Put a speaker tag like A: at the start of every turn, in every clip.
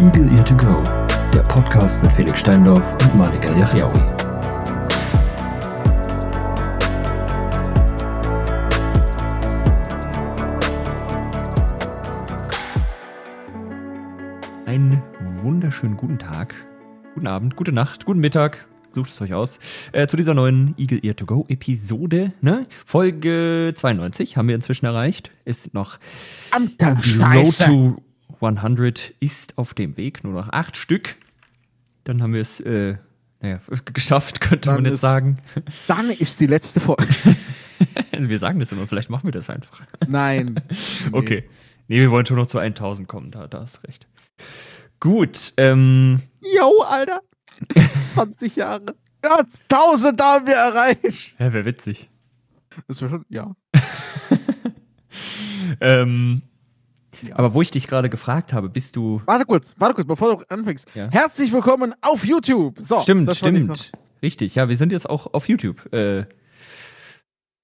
A: Eagle Ear to Go, der Podcast mit Felix Steindorf und Malika Yachiaoui.
B: Einen wunderschönen guten Tag, guten Abend, gute Nacht, guten Mittag. Sucht es euch aus. Äh, zu dieser neuen Eagle Ear to Go Episode, ne? Folge 92 haben wir inzwischen erreicht. Ist noch die Road to 100 ist auf dem Weg, nur noch acht Stück. Dann haben wir es, äh, naja, geschafft, könnte man
C: Dann
B: jetzt
C: ist-
B: sagen.
C: Dann ist die letzte Folge.
B: wir sagen das immer, vielleicht machen wir das einfach.
C: Nein.
B: Okay. Nee, wir wollen schon noch zu 1000 kommen, da, da hast recht. Gut, ähm,
C: Yo, Alter. 20 Jahre. Ja, 1000 haben wir erreicht.
B: ja, wäre witzig.
C: Das wäre schon, ja.
B: Ähm,
C: Ja.
B: Aber wo ich dich gerade gefragt habe, bist du.
C: Warte kurz, warte kurz, bevor du anfängst.
B: Ja.
C: Herzlich willkommen auf YouTube. So,
B: stimmt, stimmt. Richtig, ja, wir sind jetzt auch auf YouTube. Äh,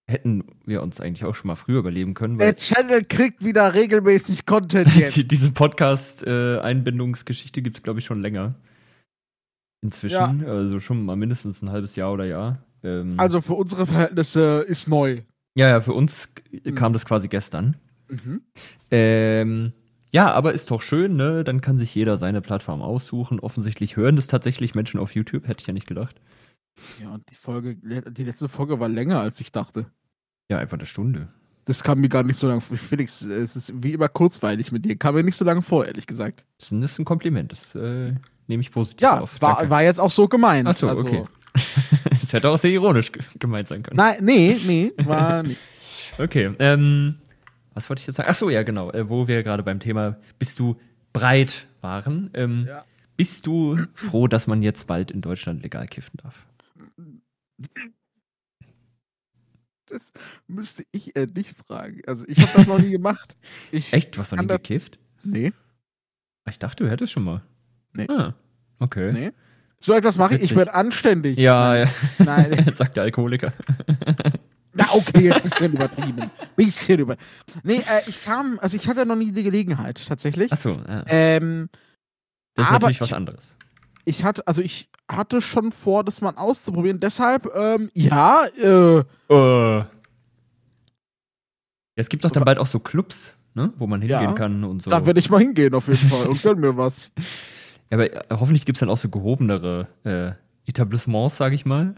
B: hätten wir uns eigentlich auch schon mal früher überleben können,
C: Der Channel kriegt wieder regelmäßig Content jetzt.
B: die, diese Podcast-Einbindungsgeschichte gibt es, glaube ich, schon länger. Inzwischen, also schon mal mindestens ein halbes Jahr oder Jahr. Ähm,
C: Also für unsere Verhältnisse ist neu.
B: ja, ja, für uns
C: Mhm.
B: kam das quasi gestern.
C: Mhm.
B: Ähm, ja, aber ist doch schön, ne? Dann kann sich jeder seine Plattform aussuchen. Offensichtlich hören das tatsächlich Menschen auf YouTube, hätte ich ja nicht gedacht.
C: Ja, und die Folge, die letzte Folge war länger, als ich dachte.
B: Ja, einfach eine Stunde.
C: Das kam mir gar nicht so lange vor. Felix, es ist wie immer kurzweilig mit dir. Kam mir nicht so lange vor, ehrlich gesagt.
B: Das ist ein, Kompliment. Das äh, nehme ich positiv
C: Ja,
B: auf.
C: war,
B: Danke.
C: war jetzt auch so gemeint.
B: Ach so,
C: Also-
B: okay. das hätte auch sehr ironisch ge- gemeint sein können.
C: Nein, nee, nee, war nicht.
B: Okay. Ähm, was wollte ich jetzt sagen? Ach so, ja, genau. Äh, wo wir gerade beim Thema bist du breit waren. Ähm,
C: Ja.
B: Bist du froh, dass man jetzt bald in Deutschland legal kiffen darf?
C: Das müsste ich äh, nicht fragen. Also ich habe das noch nie gemacht. Ich,
B: Echt? Du hast noch nie gekifft?
C: Nee,
B: Ich dachte, du hättest schon mal.
C: Nee.
B: Ah, okay.
C: nee. So etwas mache ich. Ich bin anständig.
B: Ja, ja.
C: Nein,
B: sagt der Alkoholiker.
C: Na okay, ein bisschen übertrieben. Bisschen über. Nee, äh, ich kam, also ich hatte noch nie die Gelegenheit, tatsächlich.
B: Ach so, ja.
C: Ähm,
B: das ist
C: aber
B: natürlich
C: ich-
B: was anderes.
C: ich hatte, also ich hatte schon vor, das mal auszuprobieren. Deshalb, ähm, ja, äh,
B: Äh. Ja, es gibt doch dann bald auch so Clubs, ne? wo man hingehen
C: Ja,
B: kann und so.
C: da werde ich mal hingehen auf jeden Fall und gönn mir was.
B: Ja, aber äh, hoffentlich gibt es dann auch so gehobenere äh, Etablissements, sag ich mal.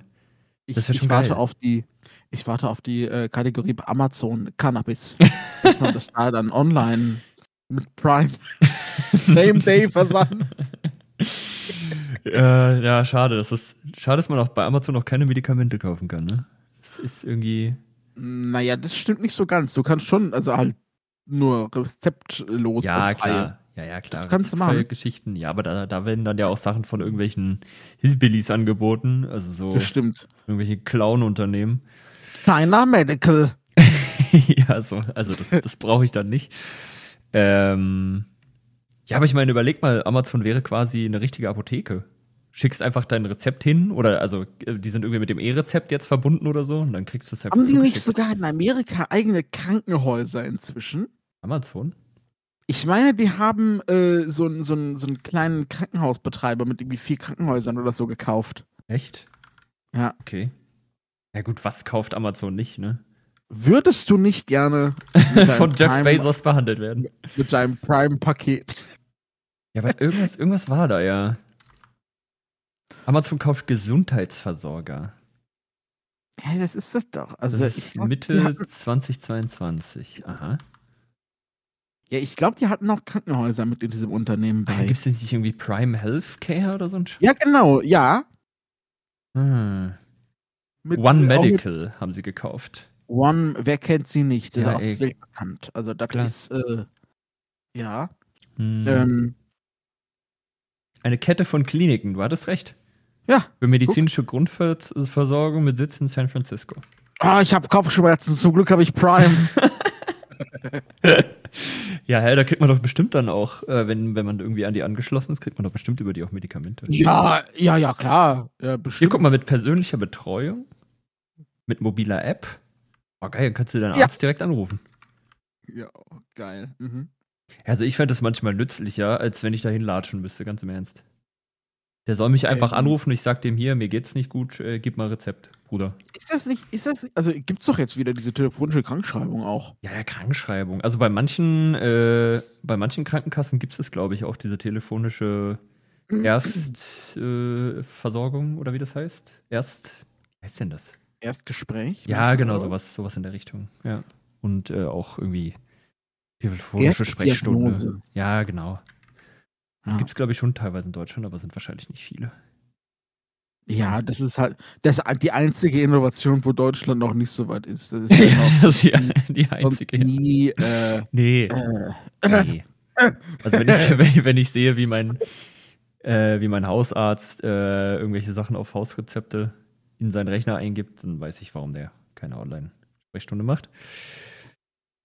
C: Ich,
B: Das
C: ich
B: schon
C: warte
B: geil.
C: auf die, ich warte auf die äh, Kategorie bei Amazon Cannabis. dass man das da dann online mit Prime Same Day Versand.
B: Äh, ja, schade. Das ist, schade, dass man auch bei Amazon noch keine Medikamente kaufen kann, ne? Das ist irgendwie.
C: Naja, das stimmt nicht so ganz. Du kannst schon, also halt nur rezeptlos.
B: Ja,
C: also
B: klar. Ja, ja, klar.
C: Das kannst du machen.
B: Geschichten. Ja, aber da, da werden dann ja auch Sachen von irgendwelchen Hillbillies angeboten. Also so
C: Das stimmt.
B: irgendwelche Clown-Unternehmen.
C: China Medical.
B: ja, so, also das, das brauche ich dann nicht. Ähm, ja, aber ich meine, überleg mal, Amazon wäre quasi eine richtige Apotheke. Schickst einfach dein Rezept hin oder also die sind irgendwie mit dem E-Rezept jetzt verbunden oder so und dann kriegst du es
C: Haben die nicht sogar in Amerika eigene Krankenhäuser inzwischen?
B: Amazon?
C: Ich meine, die haben äh, so, so, so einen kleinen Krankenhausbetreiber mit irgendwie vier Krankenhäusern oder so gekauft.
B: Echt?
C: Ja.
B: Okay. Ja gut, was kauft Amazon nicht, ne?
C: Würdest du nicht gerne
B: Von Jeff
C: Prime-
B: Bezos behandelt werden.
C: mit deinem Prime-Paket?
B: Ja, aber irgendwas, irgendwas war da ja. Amazon kauft Gesundheitsversorger.
C: Ja, das ist das doch. Also
B: Das ist
C: glaub,
B: Mitte
C: hatten,
B: 2022. Aha.
C: ja, ich glaube, die hatten noch Krankenhäuser mit in diesem Unternehmen
B: Ah,
C: bei.
B: Gibt es nicht irgendwie Prime Healthcare oder so ein Sch
C: ja, genau, ja.
B: Hm.
C: Mit,
B: One
C: äh, auch mit
B: Medical haben sie gekauft.
C: One, wer kennt sie nicht? Das
B: Ja,
C: ist weltbekannt. Also das
B: Klar.
C: ist, äh, ja.
B: Hm.
C: Ähm,
B: Eine Kette von Kliniken, du hattest recht.
C: ja.
B: Für medizinische Grundversorgung mit Sitz in San Francisco.
C: Ah, ich habe Kopfschmerzen. Zum Glück habe ich Prime.
B: Ja, hä, da kriegt man doch bestimmt dann auch, äh, wenn, wenn man irgendwie an die angeschlossen ist, kriegt man doch bestimmt über die auch Medikamente.
C: ja, ja, ja, klar. Ja,
B: Hier,
C: bestimmt.
B: guck mal, mit persönlicher Betreuung, mit mobiler App. Oh, geil, kannst du deinen
C: Ja.
B: Arzt direkt anrufen.
C: Ja, geil. Mhm.
B: Also ich fände das manchmal nützlicher, als wenn ich dahin latschen müsste, ganz im Ernst. Der soll mich einfach
C: Ähm.
B: anrufen und ich sag dem hier, mir geht's nicht gut, äh, gib mal Rezept, Bruder.
C: Ist das nicht, ist das nicht, also gibt's doch jetzt wieder diese telefonische Krankschreibung auch.
B: Ja, ja, Krankschreibung. Also bei manchen, äh, bei manchen Krankenkassen gibt es, glaube ich, auch diese telefonische Erstversorgung äh, oder wie das heißt. Erst, wie heißt denn das?
C: Erstgespräch.
B: Ja, genau,
C: oder?
B: sowas, sowas in der Richtung. Ja. Und äh, auch irgendwie telefonische. Sprechstunde. Ja, genau. Das
C: Ja.
B: gibt es, glaube ich, schon teilweise in Deutschland, aber sind wahrscheinlich nicht viele.
C: Ja, das ist halt das ist die einzige Innovation, wo Deutschland noch nicht so weit ist. Das ist ja noch
B: das ist ja die einzige.
C: nie. Äh,
B: Nee,
C: äh,
B: nee. Also wenn ich, wenn, ich- wenn ich sehe, wie mein, äh, wie mein Hausarzt äh, irgendwelche Sachen auf Hausrezepte in seinen Rechner eingibt, dann weiß ich, warum der keine Online-Sprechstunde macht.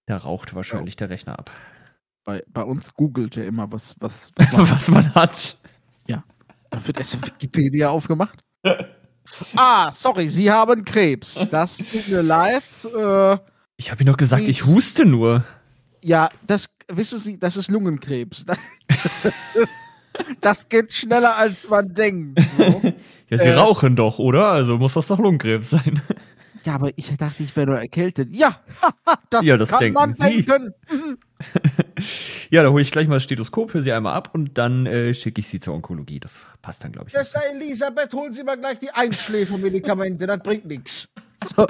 B: Da raucht wahrscheinlich der Rechner ab.
C: bei, bei uns googelt er immer, was, was, was man
B: Was man hat.
C: Da wird erst Wikipedia aufgemacht. ah, sorry, Sie haben Krebs. Das tut mir leid. Äh,
B: Ich habe ihm doch gesagt, ich huste nur.
C: ja, das wissen Sie, das ist Lungenkrebs. Das, geht schneller, als man denkt. So.
B: Ja, sie
C: Äh.
B: rauchen doch, oder? Also muss das doch Lungenkrebs sein.
C: Ja, aber ich dachte, ich wäre nur erkältet. Ja, das,
B: Ja, das
C: kann man
B: Sie.
C: denken.
B: Ja, da hole ich gleich mal das Stethoskop für sie einmal ab und dann äh, schicke ich sie zur Onkologie. Das passt dann, glaube ich.
C: Schwester Elisabeth, holen Sie mal gleich die Einschläfermedikamente, das bringt nichts. So.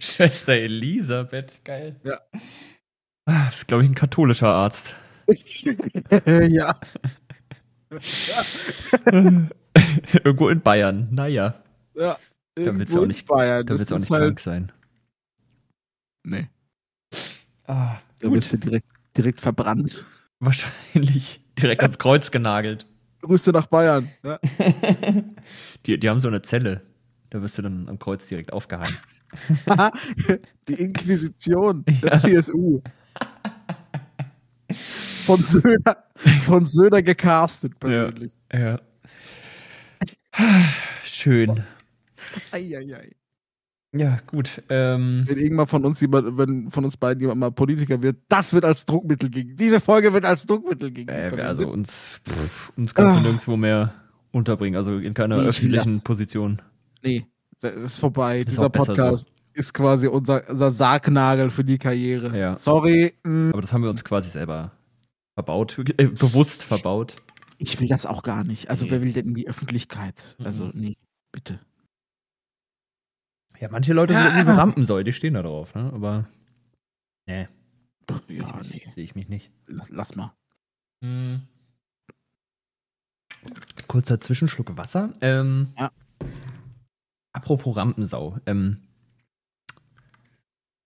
B: Schwester Elisabeth, geil.
C: Ja.
B: Ah, Das ist, glaube ich, ein katholischer Arzt.
C: ja.
B: Irgendwo in Bayern. Naja,
C: ja.
B: Da willst du auch nicht-
C: Bayern.
B: da es auch nicht
C: halt-
B: krank sein.
C: Nee,
B: Ah,
C: da wirst du direkt, direkt verbrannt.
B: Wahrscheinlich direkt ans Kreuz genagelt.
C: Grüße nach Bayern. Ja.
B: Die, die haben so eine Zelle. Da wirst du dann am Kreuz direkt aufgehangen.
C: Die Inquisition der
B: Ja.
C: CSU. Von Söder, von Söder gecastet, persönlich.
B: Ja. Schön.
C: Eieiei.
B: Ja, gut. Ähm,
C: Wenn irgendwann von uns jemand, wenn von uns beiden jemand mal Politiker wird, das wird als Druckmittel gegen. Diese Folge wird als Druckmittel gegen.
B: äh, also uns, pff, uns kannst du
C: Ah.
B: nirgendwo mehr unterbringen. Also in keiner
C: Nee,
B: öffentlichen
C: das.
B: Position.
C: nee, das ist vorbei.
B: Ist
C: Dieser Podcast ist quasi unser, unser Sargnagel für die Karriere.
B: Ja.
C: Sorry, mh,
B: Aber das haben wir uns quasi selber verbaut, äh, bewusst verbaut.
C: ich will das auch gar nicht. Also
B: Nee.
C: wer will denn in die Öffentlichkeit?
B: Mhm.
C: Also nee, bitte.
B: Ja, manche Leute sind irgendwie so Rampensäue, die stehen da drauf, ne? Aber nee,
C: Ja,
B: sehe ich,
C: nee,
B: seh ich mich nicht.
C: lass, lass mal.
B: Kurzer Zwischenschluck Wasser. Ähm,
C: Ja.
B: Apropos Rampensau. Ähm,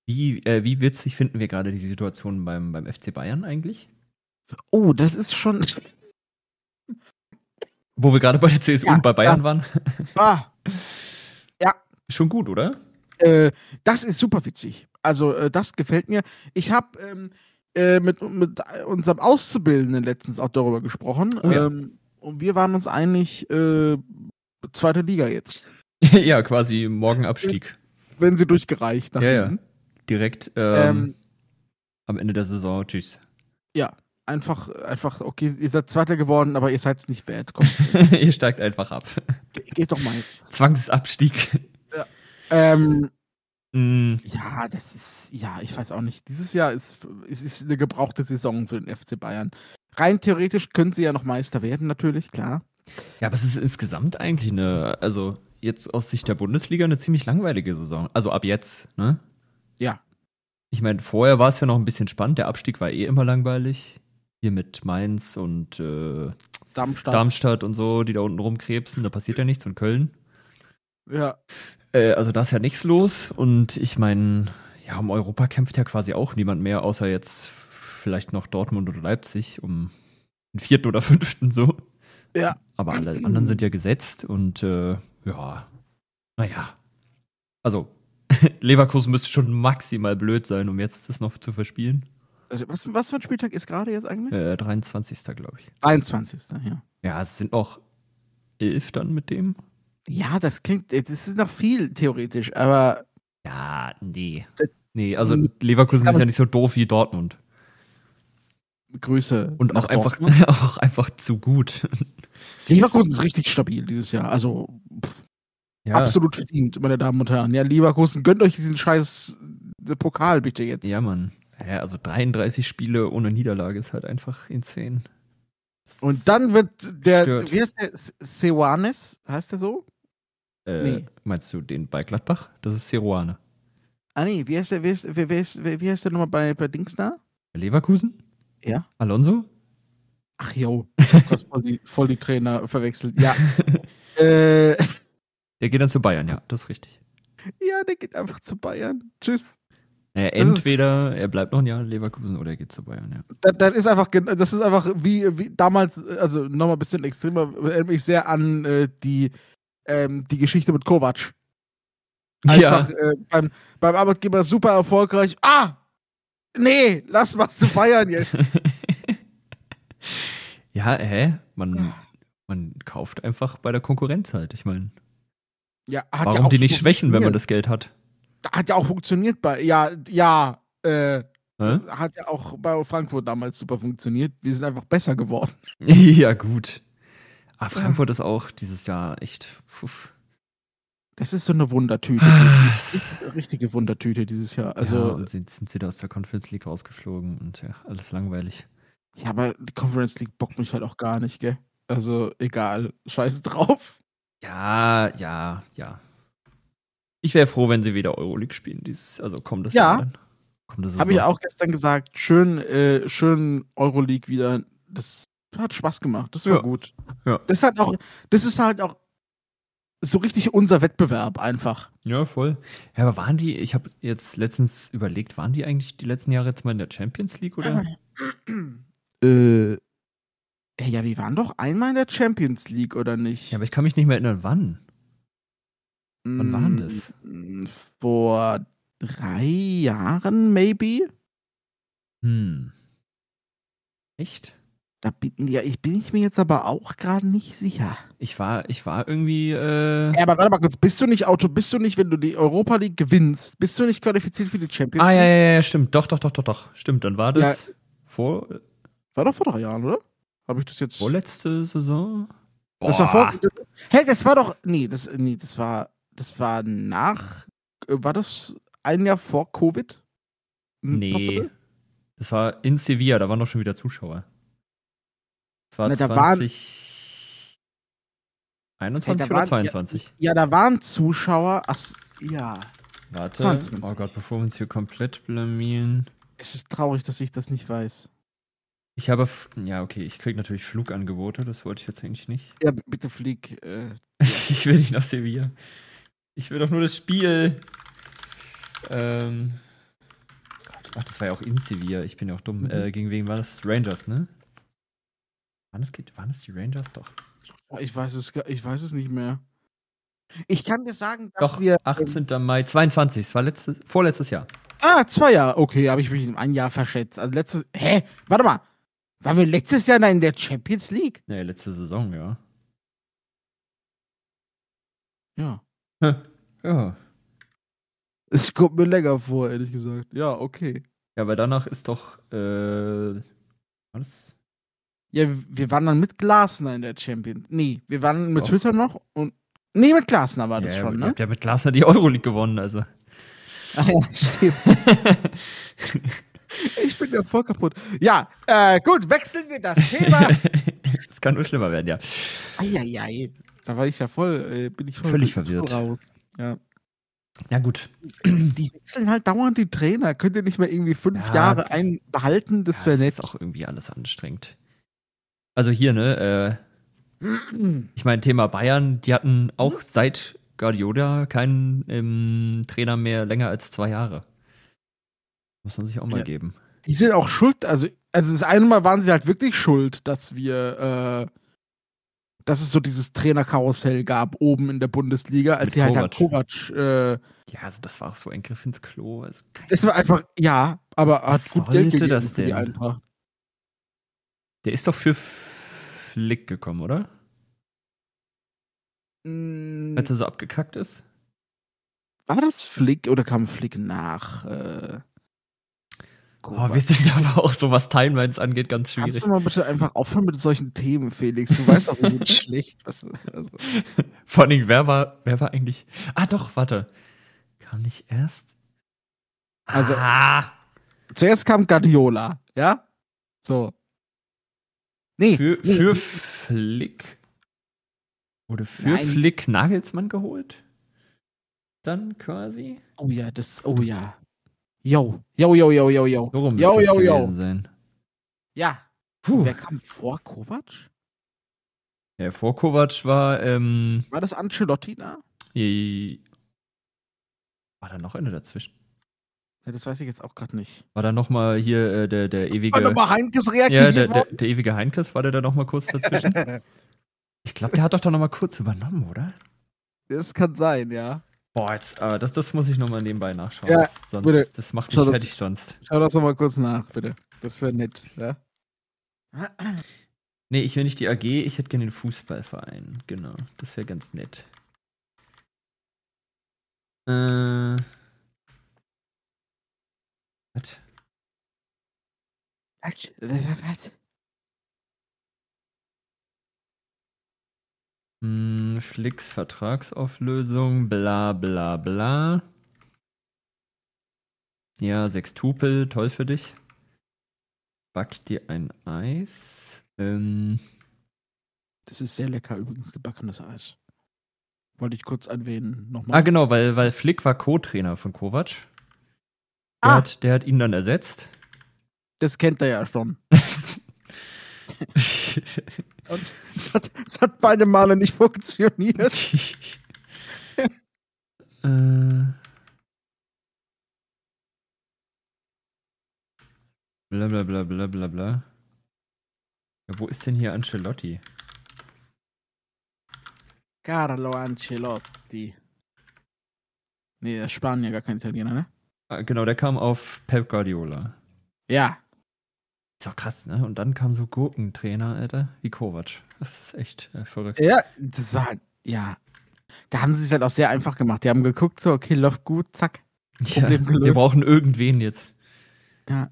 B: wie, äh, wie witzig finden wir gerade die Situation beim, beim FC Bayern eigentlich?
C: Oh, das ist schon.
B: Wo wir gerade bei der CSU
C: Ja,
B: und bei Bayern
C: ja.
B: waren.
C: Ah,
B: Schon gut, oder?
C: Äh, das ist super witzig. Also, äh, das gefällt mir. Ich habe ähm, äh, mit, mit unserem Auszubildenden letztens auch darüber gesprochen.
B: Oh ja.
C: ähm, und wir waren uns einig, äh, zweite Liga jetzt.
B: ja, quasi morgen Abstieg.
C: Wenn sie durchgereicht
B: Ja, ja. Direkt ähm,
C: Ähm,
B: am Ende der Saison. Tschüss.
C: ja, einfach, einfach, okay, ihr seid Zweiter geworden, aber ihr seid es nicht wert. Komm,
B: Ihr steigt einfach ab.
C: ge- geht doch mal jetzt.
B: Zwangsabstieg.
C: Ähm,
B: Mm,
C: ja, das ist, ja, ich weiß auch nicht. Dieses Jahr ist, es ist eine gebrauchte Saison für den FC Bayern. Rein theoretisch können sie ja noch Meister werden, natürlich, klar.
B: Ja, aber es ist insgesamt eigentlich eine, also jetzt aus Sicht der Bundesliga eine ziemlich langweilige Saison. Also ab jetzt, ne?
C: Ja.
B: Ich meine, vorher war es ja noch ein bisschen spannend. Der Abstieg war eh immer langweilig. Hier mit Mainz und äh,
C: Darmstadt.
B: Darmstadt und so, die da unten rumkrebsen. Da passiert ja nichts. Und Köln.
C: Ja.
B: Äh, also da ist ja nichts los. Und ich meine, ja, um Europa kämpft ja quasi auch niemand mehr, außer jetzt vielleicht noch Dortmund oder Leipzig um den vierten oder fünften so.
C: Ja.
B: Aber alle anderen sind ja gesetzt und äh, ja, naja. Also, Leverkusen müsste schon maximal blöd sein, um jetzt das noch zu verspielen.
C: Also, Was, was für ein Spieltag ist gerade jetzt eigentlich?
B: Äh, 23. glaube ich.
C: 23. Ja.
B: Ja, es sind noch elf dann mit dem.
C: Ja, das klingt, das ist noch viel theoretisch, aber
B: Ja, nee. Nee, also
C: Nee,
B: Leverkusen ist ja nicht so doof wie Dortmund.
C: Grüße.
B: Und auch einfach, auch einfach zu gut.
C: Leverkusen ist richtig stabil dieses Jahr. Also pff,
B: Ja,
C: absolut verdient, meine Damen und Herren. Ja, Leverkusen, gönnt euch diesen scheiß äh, Pokal bitte jetzt.
B: ja, Mann. Ja, also 33 Spiele ohne Niederlage ist halt einfach insane. Das
C: Und dann wird der,
B: Stört.
C: wie heißt der? Se- Seoanes? Heißt der so?
B: äh,
C: nee.
B: Meinst du den bei Gladbach? Das ist Seruane.
C: Ah, nee, wie heißt der, wie heißt, ist, wer, wie heißt der nochmal bei, bei Dings da?
B: Leverkusen?
C: Ja.
B: Alonso?
C: Ach jo, ich hab grad voll die, voll die Trainer verwechselt. Ja. äh,
B: Der geht dann zu Bayern, ja, das ist richtig.
C: ja, der geht einfach zu Bayern. Tschüss.
B: Naja,
C: Das ist-
B: entweder er bleibt noch ein Jahr in Leverkusen oder er geht zu Bayern, ja.
C: Das, das ist einfach, das ist einfach wie, wie damals, also nochmal ein bisschen extremer, erinnert mich sehr an äh, die, ähm, die Geschichte mit Kovac. Einfach äh, beim, beim Arbeitgeber super erfolgreich. Ah! Nee, lass mal zu Bayern jetzt.
B: ja, hä? Man, man kauft einfach bei der Konkurrenz halt. Ich meine,
C: Ja,
B: warum
C: ja
B: die nicht schwächen, wenn man das Geld hat?
C: Hat ja auch funktioniert bei, ja, ja, äh,
B: Hä?
C: hat ja auch bei Frankfurt damals super funktioniert. Wir sind einfach besser geworden.
B: ja, gut. Aber Frankfurt ist auch dieses Jahr echt. Puff.
C: Das ist so eine Wundertüte.
B: Ah,
C: Das ist eine richtige Wundertüte dieses Jahr.
B: Also, ja, und sind, sind sie da aus der Conference League rausgeflogen und ja, alles langweilig.
C: ja, aber die Conference League bockt mich halt auch gar nicht, gell? Also, egal. Scheiße drauf.
B: Ja, ja, ja. Ich wäre froh, wenn sie wieder Euroleague spielen. Dieses, also kommt das
C: Ja.
B: Dann. Kommt das
C: Habe ich auch gestern gesagt. Schön, äh, schön Euroleague wieder. Das hat Spaß gemacht. Das war
B: Ja.
C: gut.
B: Ja.
C: Das ist halt auch, das ist halt auch so richtig unser Wettbewerb einfach.
B: Ja, voll. Ja, aber waren die, ich habe jetzt letztens überlegt, waren die eigentlich die letzten Jahre jetzt mal in der Champions League oder?
C: äh, ja, wir waren doch einmal in der Champions League, oder nicht?
B: Ja, aber ich kann mich nicht mehr erinnern, wann. Wann war das?
C: Mm, Vor drei Jahren, maybe?
B: Hm. Echt?
C: Da bin, ja, ich bin ich mir jetzt aber auch gerade nicht sicher.
B: Ich war, ich war irgendwie, äh,
C: Ja, aber warte mal kurz, bist du nicht Auto, bist du nicht, wenn du die Europa League gewinnst, bist du nicht qualifiziert für die Champions
B: Ah, ja,
C: League?
B: ja, ja, stimmt. Doch, doch, doch, doch, doch. Stimmt, dann war das vor,
C: War doch vor drei Jahren, oder? Habe ich das jetzt?
B: vorletzte Saison?
C: Das war vor.
B: Boah.
C: Das, hä, das war doch. Nee, das, nee, das war. Das war nach. äh, War das ein Jahr vor Covid? Hm,
B: Nee.
C: possible?
B: Das war in Sevilla, da waren doch schon wieder Zuschauer. Das war
C: Na, da waren-
B: 20.
C: Hey,
B: 21
C: da
B: oder
C: waren-
B: 22?
C: Ja, da waren Zuschauer. Ach, ja.
B: Warte.
C: 22.
B: Oh Gott, bevor wir uns hier komplett blamieren.
C: Es ist traurig, dass ich das nicht weiß.
B: Ich habe. Ja, okay, ich kriege natürlich Flugangebote, das wollte ich jetzt eigentlich nicht.
C: Ja, bitte flieg. Äh,
B: Ich will nicht nach Sevilla. Ich will doch nur das Spiel. Ähm. Gott, ach, das war ja auch in Sevilla. Ich bin ja auch dumm.
C: Mhm.
B: Äh, gegen wen war das? Rangers, ne? Waren das, waren das die Rangers? Doch.
C: ich, weiß es, ich weiß es nicht mehr. Ich kann dir sagen, dass
B: Doch,
C: wir.
B: 18. Mai 22. Es war letztes, vorletztes Jahr.
C: Ah, zwei Jahre. Okay, habe ich mich in ein Jahr verschätzt. Also letztes. Hä? Warte mal. Waren wir letztes Jahr in der Champions League?
B: Nee, letzte Saison, ja.
C: Ja.
B: Ja.
C: Es kommt mir länger vor, ehrlich gesagt. Ja, okay.
B: Ja, weil danach ist doch. Äh, was?
C: Ja, wir waren dann mit Glasner in der Champions. Nee, wir waren mit. Twitter noch und. Nee, mit Glasner war das
B: ja,
C: schon,
B: Ihr
C: ne?
B: habt ja mit Glasner die Euroleague gewonnen, also.
C: Ah, ja, stimmt. ich bin ja voll kaputt. Ja, äh, gut, wechseln wir das Thema.
B: Es kann nur schlimmer werden, ja.
C: Eieiei. Da war ich ja voll, äh, bin ich voll
B: Völlig verwirrt.
C: raus. Ja.
B: Ja, gut.
C: Die wechseln halt dauernd die Trainer. Könnt ihr nicht mal irgendwie fünf
B: Ja,
C: Jahre
B: das-
C: einen behalten? Das
B: ja,
C: wäre nett.
B: ist auch irgendwie alles anstrengend. Also hier, ne, äh, ich meine, Thema Bayern, die hatten auch seit Guardiola keinen ähm, Trainer mehr länger als zwei Jahre. Muss man sich auch mal
C: Ja.
B: geben.
C: Die sind auch schuld, also, also das eine Mal waren sie halt wirklich schuld, dass wir, äh, dass es so dieses Trainerkarussell gab oben in der Bundesliga, als
B: Mit
C: sie halt,
B: Kovac.
C: Kovac, äh,
B: Ja, also das war auch so ein Griff ins Klo. Also
C: das war einfach, ja, aber hat
B: Was
C: gut Geld
B: sollte
C: gegeben
B: das
C: für die
B: denn?
C: Eintracht.
B: Der ist doch für Flick gekommen, oder?
C: Mm,
B: Als er so abgekackt ist?
C: war das Flick oder kam Flick nach? Äh,
B: Oh, wir sind aber auch so, was Timelines angeht, ganz schwierig.
C: Kannst du mal bitte einfach aufhören mit solchen Themen, Felix? Du weißt doch, wie schlecht was das ist. Also.
B: Vor allem, wer war, wer war eigentlich. Ah, doch, warte. Kam nicht erst.
C: Also,
B: ah,
C: zuerst kam Guardiola, ja? So. Nee,
B: für,
C: nee,
B: für Flick. Wurde für
C: Nein.
B: Flick Nagelsmann geholt? Dann quasi?
C: Oh ja, das, oh ja. Yo, yo, yo, yo, yo, yo.
B: So rum
C: Yo, yo, yo.
B: sein.
C: Ja.
B: Puh.
C: Wer kam vor Kovac?
B: Ja, vor Kovac war, ähm,
C: War das Ancelotti da?
B: war da noch einer dazwischen?
C: Ja, das weiß ich jetzt auch gerade nicht.
B: War da noch mal hier äh, der, der ewige,
C: War nochmal Heinkes
B: ja,
C: reaktiviert
B: der, der, der ewige Heinkes, war der da noch mal kurz dazwischen? ich glaube, der hat doch da noch mal kurz übernommen, oder?
C: Das kann sein, ja.
B: Boah, jetzt, äh, das, das muss ich noch mal nebenbei nachschauen.
C: Ja,
B: das, sonst,
C: bitte.
B: das macht mich
C: Schau das-
B: fertig sonst.
C: Schau das nochmal kurz nach, bitte. Das wäre nett, ja.
B: Nee, ich will nicht die AG, ich hätte gerne den Fußballverein. Genau, das wäre ganz nett. Äh. Was?
C: Was?
B: Hm, Schlicks Vertragsauflösung, bla bla bla. Ja, Sextupel, toll für dich. Back dir ein Eis. Ähm,
C: Das ist sehr lecker übrigens, gebackenes Eis. Wollte ich kurz erwähnen. Nochmal.
B: ah, genau, weil, weil Flick war Co-Trainer von Kovac. Der,
C: Ah.
B: hat, der hat ihn dann ersetzt.
C: Das kennt er ja schon. Und es hat, es hat beide Male nicht funktioniert.
B: äh. Bla bla bla bla bla bla. Ja, wo ist denn hier Ancelotti?
C: Carlo Ancelotti. Nee, der Spanier, gar kein Italiener, ne?
B: Ah, genau, der kam auf Pep Guardiola.
C: Ja.
B: Ist auch krass, ne? Und dann kam so Gurkentrainer, Alter, wie Kovac. Das ist echt äh, verrückt.
C: Ja, das war, ja. Da haben sie es halt auch sehr einfach gemacht. Die haben geguckt, so, okay, läuft gut, zack.
B: Ja, wir brauchen irgendwen jetzt.
C: Ja.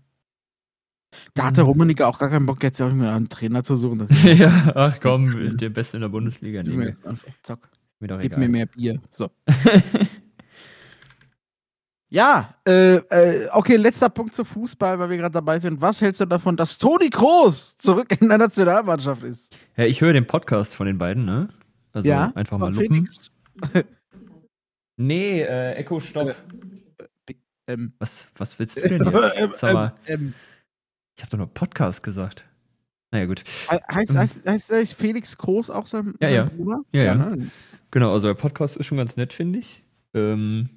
C: Da hatte Rummenigge auch gar keinen Bock, jetzt auch mehr einen Trainer zu suchen. Das ist
B: ja, ach komm, der Beste in der Bundesliga.
C: mir
B: Nee,
C: jetzt einfach, zack.
B: mir doch
C: Gib
B: egal.
C: mir mehr Bier. So. Ja, äh, äh, okay, letzter Punkt zu Fußball, weil wir gerade dabei sind. Was hältst du davon, dass Toni Kroos zurück in der Nationalmannschaft ist?
B: Ja, ich höre den Podcast von den beiden, ne? Also
C: ja,
B: einfach mal lupen. Nee, äh, Echo, stopp.
C: Ähm,
B: Was, was willst du denn jetzt? Sag mal,
C: ähm,
B: ich habe doch nur Podcast gesagt. Naja, gut.
C: he- heißt, heißt, heißt, Felix Kroos auch sein,
B: Ja, ja.
C: Bruder?
B: Ja, ja.
C: ne?
B: Genau, also der Podcast ist schon ganz nett, finde ich. Ähm,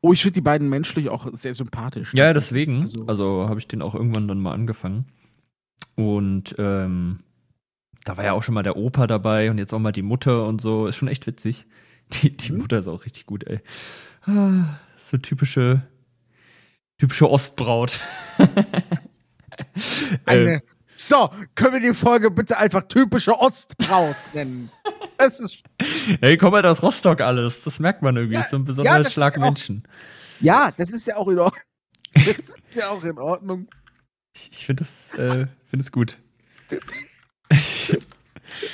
C: Oh, ich finde die beiden menschlich auch sehr sympathisch.
B: ja, deswegen.
C: Also-
B: Also habe ich den auch irgendwann dann mal angefangen. Und ähm, da war ja auch schon mal der Opa dabei und jetzt auch mal die Mutter und so. Ist schon echt witzig. Die, die
C: Mhm.
B: Mutter ist auch richtig gut, ey. Ah, So typische, typische Ostbraut.
C: Eine,
B: Ähm,
C: so, können wir die Folge bitte einfach typische Ostbraut nennen? Das ist,
B: Ey, komm mal aus Rostock alles. Das merkt man irgendwie.
C: Ja,
B: so ein
C: ja,
B: besonderer
C: ist
B: Schlag
C: auch-
B: Menschen.
C: ja, das ist ja auch in Ordnung. Das ist ja auch in Ordnung.
B: Ich, ich finde das, äh, find gut.
C: Das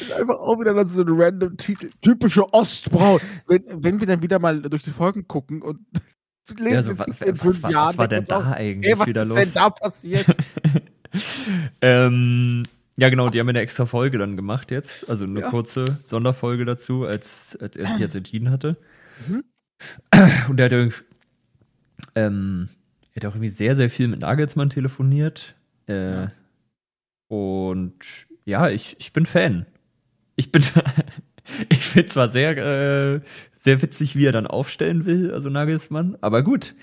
C: ist einfach auch wieder so ein random Titel. Typische Ostbraut. Wenn, wenn wir dann wieder mal durch die Folgen gucken und lesen
B: Ja, so,
C: den
B: wa-
C: Titel in
B: was,
C: fünf
B: war,
C: Jahren.
B: was war denn da
C: auch,
B: eigentlich
C: Ey, was
B: wieder
C: ist
B: los?
C: denn da passiert?
B: ähm, ja, genau, die haben eine extra Folge dann gemacht jetzt. Also eine
C: Ja.
B: kurze Sonderfolge dazu, als, als er sich jetzt entschieden hatte.
C: Mhm.
B: Und der hat, irgendwie- ähm, er hat auch irgendwie sehr, sehr viel mit Nagelsmann telefoniert. Äh,
C: Ja.
B: Und ja, ich, ich bin Fan. Ich bin. ich finde zwar sehr, äh, sehr witzig, wie er dann aufstellen will, also Nagelsmann, aber gut.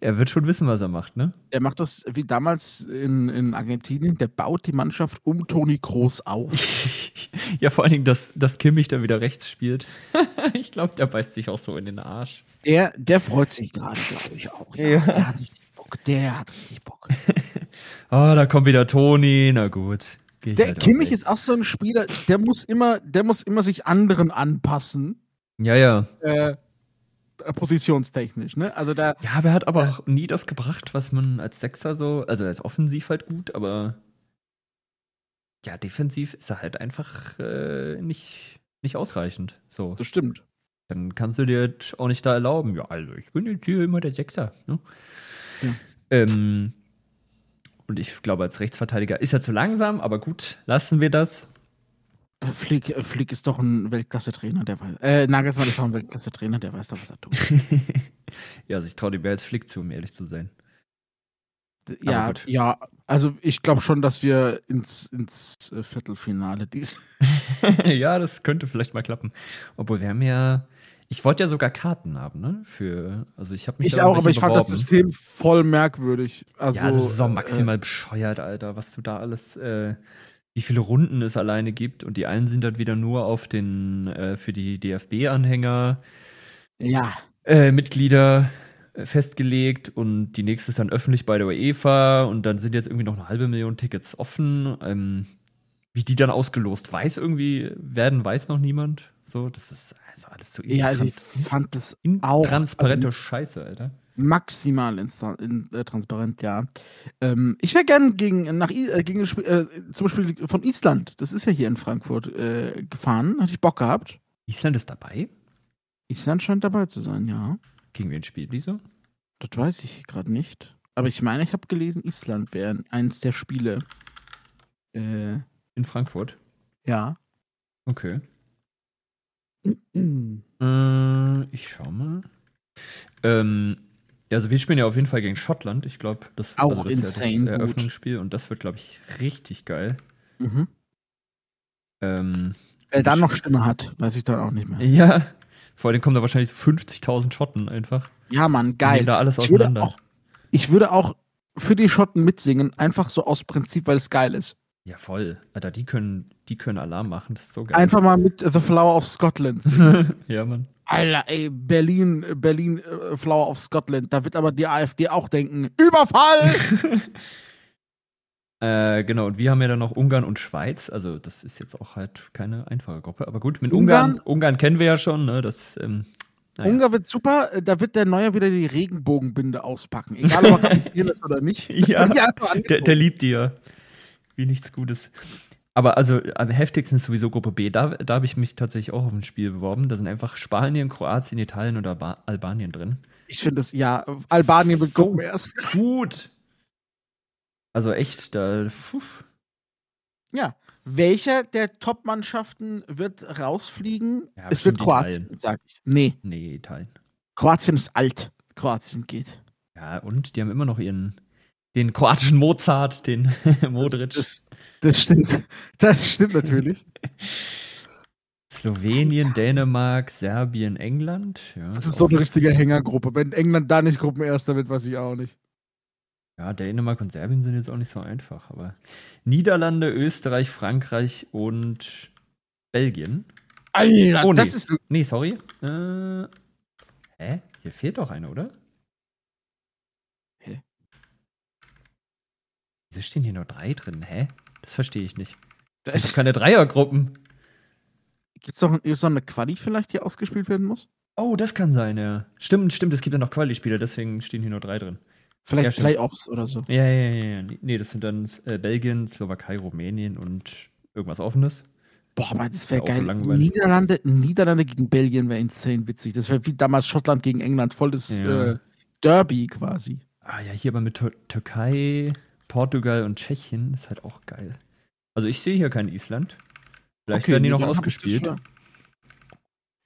B: Er wird schon wissen, was er macht, ne?
C: Er macht das wie damals in, in Argentinien. Der baut die Mannschaft um Toni Kroos auf.
B: ja, vor allen Dingen, dass, dass Kimmich da wieder rechts spielt. ich glaube, der beißt sich auch so in den Arsch.
C: Der, der freut sich gerade, glaube ich auch. Ja,
B: Ja.
C: Der hat richtig Bock. Der hat richtig Bock.
B: Ah, da kommt wieder Toni. Na gut.
C: Der
B: halt
C: Kimmich ist auch so ein Spieler, der muss immer, der muss immer sich anderen anpassen.
B: Ja, ja.
C: Äh, positionstechnisch, ne? Also da.
B: Ja, aber er hat aber auch nie das gebracht, was man als Sechser so, also er ist offensiv halt gut, aber ja, defensiv ist er halt einfach äh, nicht, nicht ausreichend. So.
C: Das stimmt.
B: Dann kannst du dir auch nicht da erlauben, ja, also ich bin jetzt hier immer der Sechser. Ne?
C: Ja.
B: Ähm, und ich glaube, als Rechtsverteidiger ist er zu langsam, aber gut, lassen wir das.
C: Äh, Flick, äh, Flick ist doch ein Weltklasse-Trainer, der weiß. Äh, Nagelsmann ist auch ein Weltklasse-Trainer, der weiß doch, was er tut.
B: ja, also ich traue dir mehr als Flick zu, um ehrlich zu sein.
C: Ja, ja, also ich glaube schon, dass wir ins, ins äh, Viertelfinale dies.
B: ja, das könnte vielleicht mal klappen. Obwohl wir haben ja, ich wollte ja sogar Karten haben, ne? Für, also ich habe mich
C: Ich auch, aber ich fand das
B: beworben.
C: System voll merkwürdig. Also,
B: ja, das ist auch
C: äh,
B: maximal bescheuert, Alter, was du da alles, äh, wie viele Runden es alleine gibt. Und die einen sind dann wieder nur auf den, äh, für die DFB-Anhänger,
C: ja,
B: äh, Mitglieder äh, festgelegt und die nächste ist dann öffentlich bei der UEFA und dann sind jetzt irgendwie noch eine halbe Million Tickets offen. Ähm, wie die dann ausgelost weiß irgendwie werden, weiß noch niemand. So, das ist also alles so
C: ja, also ich fand das auch
B: intransparente
C: also
B: Scheiße, Alter.
C: Maximal in, äh, transparent, ja. Ähm, ich wäre gern gegen, nach, I- äh, gegen äh, zum Beispiel von Island, das ist ja hier in Frankfurt, äh, gefahren. Hatte ich Bock gehabt.
B: Island ist dabei?
C: Island scheint dabei zu sein, ja.
B: Gegen wen spielt die so?
C: Das weiß ich gerade nicht. Aber ich meine, ich habe gelesen, Island wäre eins der Spiele. Äh,
B: In Frankfurt.
C: ja.
B: Okay. Äh, ich schau mal. Ähm, ja, also wir spielen ja auf jeden Fall gegen Schottland. Ich glaube, das,
C: Auch
B: das ist ja
C: insane
B: das
C: gut.
B: Eröffnungsspiel und das wird, glaube ich, richtig geil.
C: Mhm.
B: Ähm,
C: Wer da noch Stimme hat, weiß ich dann auch nicht mehr.
B: ja, vor allem kommen da wahrscheinlich so 50.000 Schotten einfach.
C: Ja, Mann,
B: Die
C: geil.
B: nehmen da alles
C: Ich würde,
B: auseinander.
C: auch, ich würde auch für die Schotten mitsingen, einfach so aus Prinzip, weil es geil ist.
B: Ja, voll. Alter, die können, die können Alarm machen. Das ist so geil.
C: Einfach mal mit The Flower of Scotland.
B: ja, Mann.
C: Alter, ey, Berlin, Berlin, äh, Flower of Scotland. Da wird aber die AfD auch denken: Überfall!
B: Äh, genau, und wir haben ja dann noch Ungarn und Schweiz. Also, das ist jetzt auch halt keine einfache Gruppe. Aber gut, mit
C: Ungarn-
B: Ungarn, Ungarn, kennen wir ja schon, ne? Das, ähm, naja.
C: Ungar wird super. äh, Da wird der Neue wieder die Regenbogenbinde auspacken. Egal, ob er ist oder nicht.
B: Ja, der, der liebt die ja. Wie nichts Gutes. Aber also am heftigsten ist sowieso Gruppe B. Da, da habe ich mich tatsächlich auch auf ein Spiel beworben. Da sind einfach Spanien, Kroatien, Italien und Alba Albanien drin.
C: Ich finde es, ja, Albanien wird
B: So
C: erst.
B: Gut. Also echt, da. Puh.
C: Ja. Welcher der Top-Mannschaften wird rausfliegen?
B: Ja,
C: es wird Kroatien,
B: Italien.
C: sag ich. Nee,
B: Nee, Italien.
C: Kroatien ist alt. Kroatien geht.
B: Ja, und die haben immer noch ihren. Den kroatischen Mozart, den Modric.
C: Das, das stimmt. Das stimmt natürlich.
B: Slowenien, Dänemark, Serbien, England. Ja,
C: Das ist so eine richtige Hängergruppe. Wenn England da nicht Gruppenerster wird, weiß ich auch nicht.
B: Ja, Dänemark und Serbien sind jetzt auch nicht so einfach, aber Niederlande, Österreich, Frankreich und Belgien.
C: Alter,
B: Oh, nee.
C: das ist.
B: Nee, sorry. Äh, hä? Hier fehlt doch eine, oder?
C: Hä?
B: Wieso stehen hier nur drei drin? Hä? Das verstehe ich nicht.
C: Da
B: Das sind doch keine Dreiergruppen.
C: Gibt es noch, gibt's noch eine Quali vielleicht, die ausgespielt werden muss?
B: Oh, das kann sein, ja. Stimmt, stimmt, es gibt ja noch Quali-Spieler, deswegen stehen hier nur drei drin.
C: Vielleicht
B: Ja.
C: Playoffs oder so.
B: Ja, ja, ja, ja. Nee, das sind dann äh, Belgien, Slowakei, Rumänien und irgendwas Offenes.
C: Boah, aber das wäre geil.
B: langweilig.
C: Niederlande, Niederlande gegen Belgien wäre insane witzig. Das wäre wie damals Schottland gegen England. Voll das
B: Ja.
C: äh, Derby quasi.
B: Ah ja, hier aber mit Tür Türkei, Portugal und Tschechien ist halt auch geil. Also ich sehe hier kein Island. Vielleicht
C: Okay,
B: werden die
C: nee,
B: noch ausgespielt.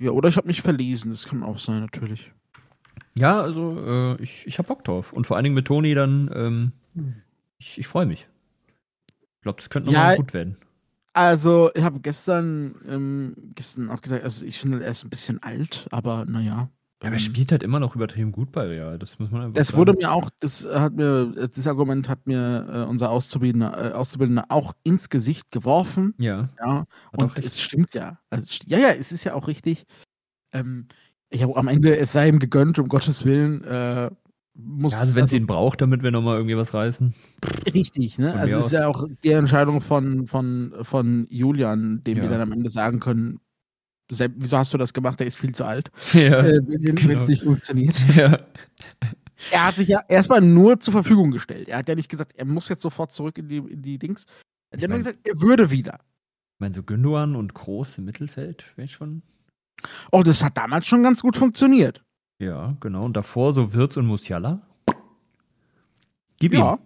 C: Ja, oder ich habe mich verlesen. Das kann auch sein, natürlich.
B: Ja, also äh, ich, ich hab Bock drauf. Und vor allen Dingen mit Toni dann, ähm, ich, ich freue mich. Ich glaube, das könnte noch
C: Ja,
B: gut werden.
C: Also, ich habe gestern, ähm, gestern auch gesagt, also ich finde, er ist ein bisschen alt, aber naja.
B: Ja, aber er
C: ähm,
B: spielt halt immer noch übertrieben gut bei Real. Das muss man einfach
C: Es wurde mir auch, das hat mir, das Argument hat mir äh, unser Auszubildender, äh, Auszubildender auch ins Gesicht geworfen.
B: Ja,
C: Ja,
B: auch
C: und es stimmt ja. Also, es ja, ja, es ist ja auch richtig. Ähm, ich habe am Ende, es sei ihm gegönnt, um Gottes Willen. Äh, muss,
B: Ja, also wenn sie ihn braucht, damit wir noch mal irgendwie was reißen.
C: richtig, ne?
B: Von
C: Also es ist ja auch die Entscheidung von, von, von Julian, dem
B: Ja.
C: wir dann am Ende sagen können, Wieso hast du das gemacht? Der ist viel zu alt.
B: Ja,
C: Äh, wenn es
B: genau.
C: nicht funktioniert.
B: ja.
C: Er hat sich ja erstmal nur zur Verfügung gestellt. Er hat ja nicht gesagt, er muss jetzt sofort zurück in die, in die Dings. Er hat ja nur gesagt, er würde wieder.
B: Ich meine, so Gündogan und Groß im Mittelfeld wäre schon.
C: Oh, das hat damals schon ganz gut funktioniert.
B: Ja, genau. Und davor so Wirtz und Musiala. Gib
C: Ja.
B: ihm.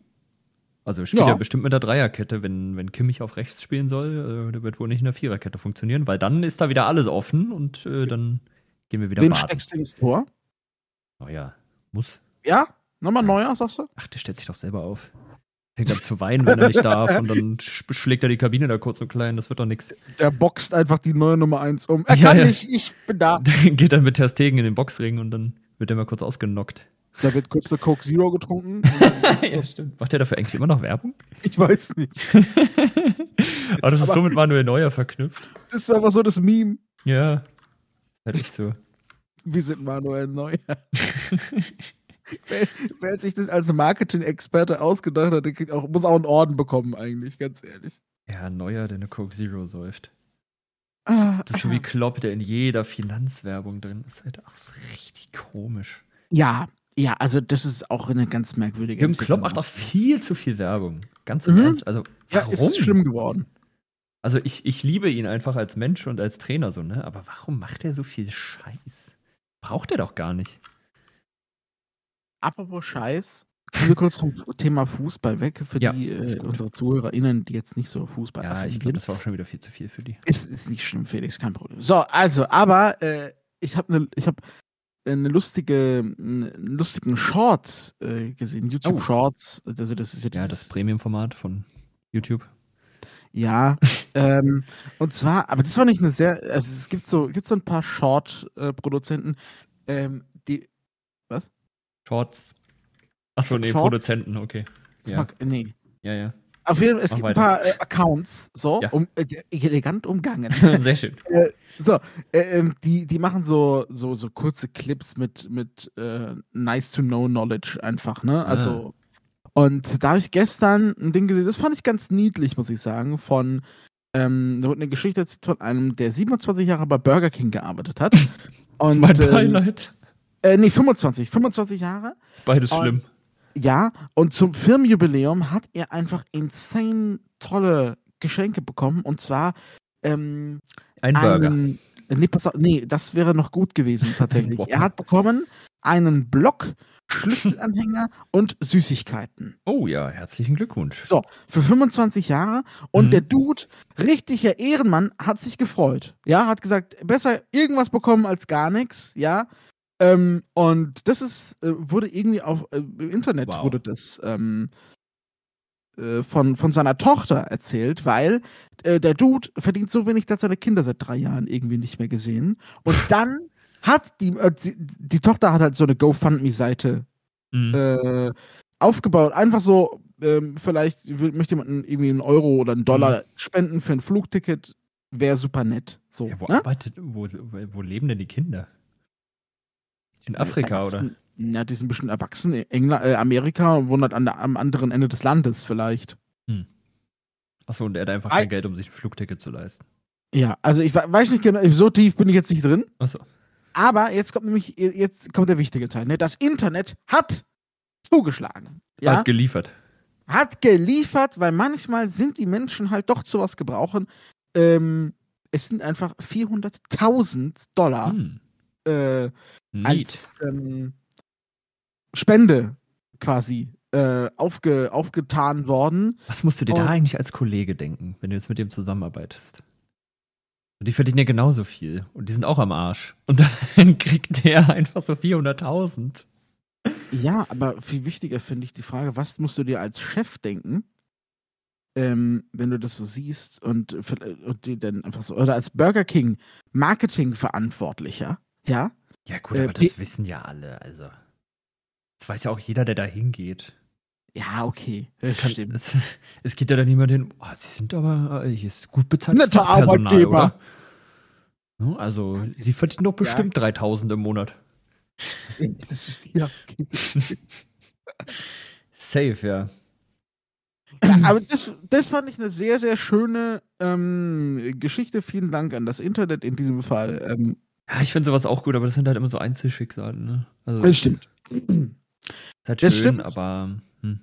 B: Also spielt
C: Ja.
B: er bestimmt mit der Dreierkette, wenn, wenn Kimmich auf rechts spielen soll. Äh, der wird wohl nicht in der Viererkette funktionieren, weil dann ist da wieder alles offen und äh, dann gehen wir wieder
C: Wen
B: baden.
C: steckst du ins Tor?
B: Oh ja, muss.
C: Ja? Nochmal neuer, sagst du?
B: Ach, der stellt sich doch selber auf. Fängt an zu weinen, wenn er nicht darf und dann sch- schlägt er die Kabine da kurz und klein. Das wird doch nichts.
C: Der boxt einfach die neue Nummer 1 um. Er
B: Ja,
C: kann
B: ja.
C: nicht, ich bin da.
B: Dann geht er mit Ter Stegen in den Boxring und dann wird er mal kurz ausgenockt.
C: Da wird kurz der Coke Zero getrunken.
B: ja, stimmt. Macht der dafür eigentlich immer noch Werbung?
C: Ich weiß nicht.
B: Aber das ist
C: Aber-
B: so mit Manuel Neuer verknüpft.
C: Das war einfach so das Meme.
B: Ja. Halt echt so.
C: Wir sind Manuel Neuer. wer, wer sich das als Marketing-Experte ausgedacht hat, der kriegt auch, muss auch einen Orden bekommen, eigentlich, ganz ehrlich.
B: Ja, Neuer, der eine Coke Zero säuft.
C: Ah,
B: Das ist so wie Klopp, der in jeder Finanzwerbung drin ist. Halt auch so richtig komisch.
C: ja, ja, also das ist auch eine ganz merkwürdige
B: Jürgen Klopp macht auch viel zu viel Werbung. Ganz im
C: Mhm.
B: Ernst. Also,
C: Ja,
B: warum?
C: ist schlimm geworden.
B: Also, ich, ich liebe ihn einfach als Mensch und als Trainer so, ne? Aber warum macht er so viel Scheiß? Braucht er doch gar nicht.
C: Apropos Scheiß, kommen wir kurz vom Thema Fußball weg, für
B: Ja,
C: die äh, unsere ZuhörerInnen, die jetzt nicht so Fußball
B: Ja, ich glaube,
C: sind.
B: das war auch schon wieder viel zu viel für die.
C: Ist, ist nicht schlimm, Felix, kein Problem. So, also, aber äh, ich habe eine ich hab eine lustige, einen lustigen Short äh, gesehen, YouTube
B: Oh.
C: Shorts. Also das ist ja,
B: Ja, das Premium-Format von YouTube.
C: Ja, ähm, und zwar, aber das war nicht eine sehr, also es gibt so, gibt so ein paar Short-Produzenten, ähm, die,
B: Shorts. Achso, nee,
C: Short?
B: Produzenten, okay. Ja,
C: mag, nee.
B: ja, ja.
C: Auf jeden Fall, es
B: Mach
C: gibt
B: weiter.
C: ein paar äh, Accounts, so,
B: Ja.
C: um, äh, elegant umgangen.
B: Sehr schön.
C: so, äh, ähm, die, die machen so, so, so kurze Clips mit, mit äh, nice to know knowledge einfach, ne? Also, und da habe ich gestern ein Ding gesehen, das fand ich ganz niedlich, muss ich sagen, von, ähm, da wurde eine Geschichte erzählt von einem, der 27 Jahre bei Burger King gearbeitet hat. Und,
B: Mein
C: ähm,
B: Beileid.
C: Äh, nee, 25. 25 Jahre.
B: Beides
C: und-
B: schlimm.
C: Ja, und zum Firmenjubiläum hat er einfach insane tolle Geschenke bekommen. Und zwar ähm,
B: Ein Burger.
C: einen. Nee, pass auf, nee, das wäre noch gut gewesen tatsächlich. Er hat bekommen einen Block, Schlüsselanhänger und Süßigkeiten.
B: Oh ja, herzlichen Glückwunsch.
C: So, für 25 Jahre. Und
B: Mhm.
C: der Dude, richtiger Ehrenmann, hat sich gefreut. Ja, hat gesagt, besser irgendwas bekommen als gar nichts. Ja. Ähm, und das ist, äh, wurde irgendwie auf, äh, im Internet
B: Wow.
C: wurde das ähm, äh, von, von seiner Tochter erzählt, weil äh, der Dude verdient so wenig, hat seine Kinder seit drei Jahren irgendwie nicht mehr gesehen. Und dann hat die, äh, die, die Tochter hat halt so eine GoFundMe-Seite
B: Mhm.
C: äh, aufgebaut. Einfach so, ähm, vielleicht möchte jemand irgendwie einen Euro oder einen Dollar spenden für ein Flugticket. Wäre super nett. So,
B: ja, wo
C: ne?
B: arbeitet, wo, wo leben denn die Kinder? In Afrika, oder?
C: Ja, die sind bestimmt erwachsen. England, äh, Amerika wohnen halt an der, am anderen Ende des Landes vielleicht.
B: Achso, und er hat einfach
C: Ei-
B: kein Geld, um sich ein Flugticket zu leisten.
C: Ja, also ich we- weiß nicht genau, so tief bin ich jetzt nicht drin.
B: Achso.
C: Aber jetzt kommt nämlich, jetzt kommt der wichtige Teil. Ne? Das Internet hat zugeschlagen. Ja,
B: Hat geliefert.
C: hat geliefert, weil manchmal sind die Menschen halt doch zu was gebrauchen. Ähm, es sind einfach 400.000 Dollar
B: Hm.
C: Äh, als ähm, Spende quasi äh, aufge, aufgetan worden.
B: Was musst du dir
C: Oh.
B: da eigentlich als Kollege denken, wenn du jetzt mit dem zusammenarbeitest? Die verdienen ja genauso viel und die sind auch am Arsch. Und dann kriegt der einfach so 400.000.
C: Ja, aber viel wichtiger finde ich die Frage, was musst du dir als Chef denken, ähm, wenn du das so siehst und, äh, und die dann einfach so, oder als Burger King Marketingverantwortlicher, ja?
B: Ja, gut,
C: Äh,
B: aber das wissen ja alle. Also, das weiß ja auch jeder, der da hingeht.
C: Ja, okay, das
B: Es, kann,
C: stimmt.
B: es, es geht ja dann niemand hin, oh, sie sind aber äh, hier ist gut bezahltes
C: Netter Arbeitgeber.
B: oder? Ne, Also, sie verdienen doch bestimmt 3000 im Monat.
C: Ist, ja.
B: Safe, ja.
C: Ja, aber das, das fand ich eine sehr, sehr schöne ähm, Geschichte. Vielen Dank an das Internet in diesem Fall. Ähm,
B: Ja, ich finde sowas auch gut, aber das sind halt immer so Einzelschicksale, ne? Also,
C: das stimmt.
B: Ist halt
C: Das
B: schön,
C: stimmt.
B: aber hm.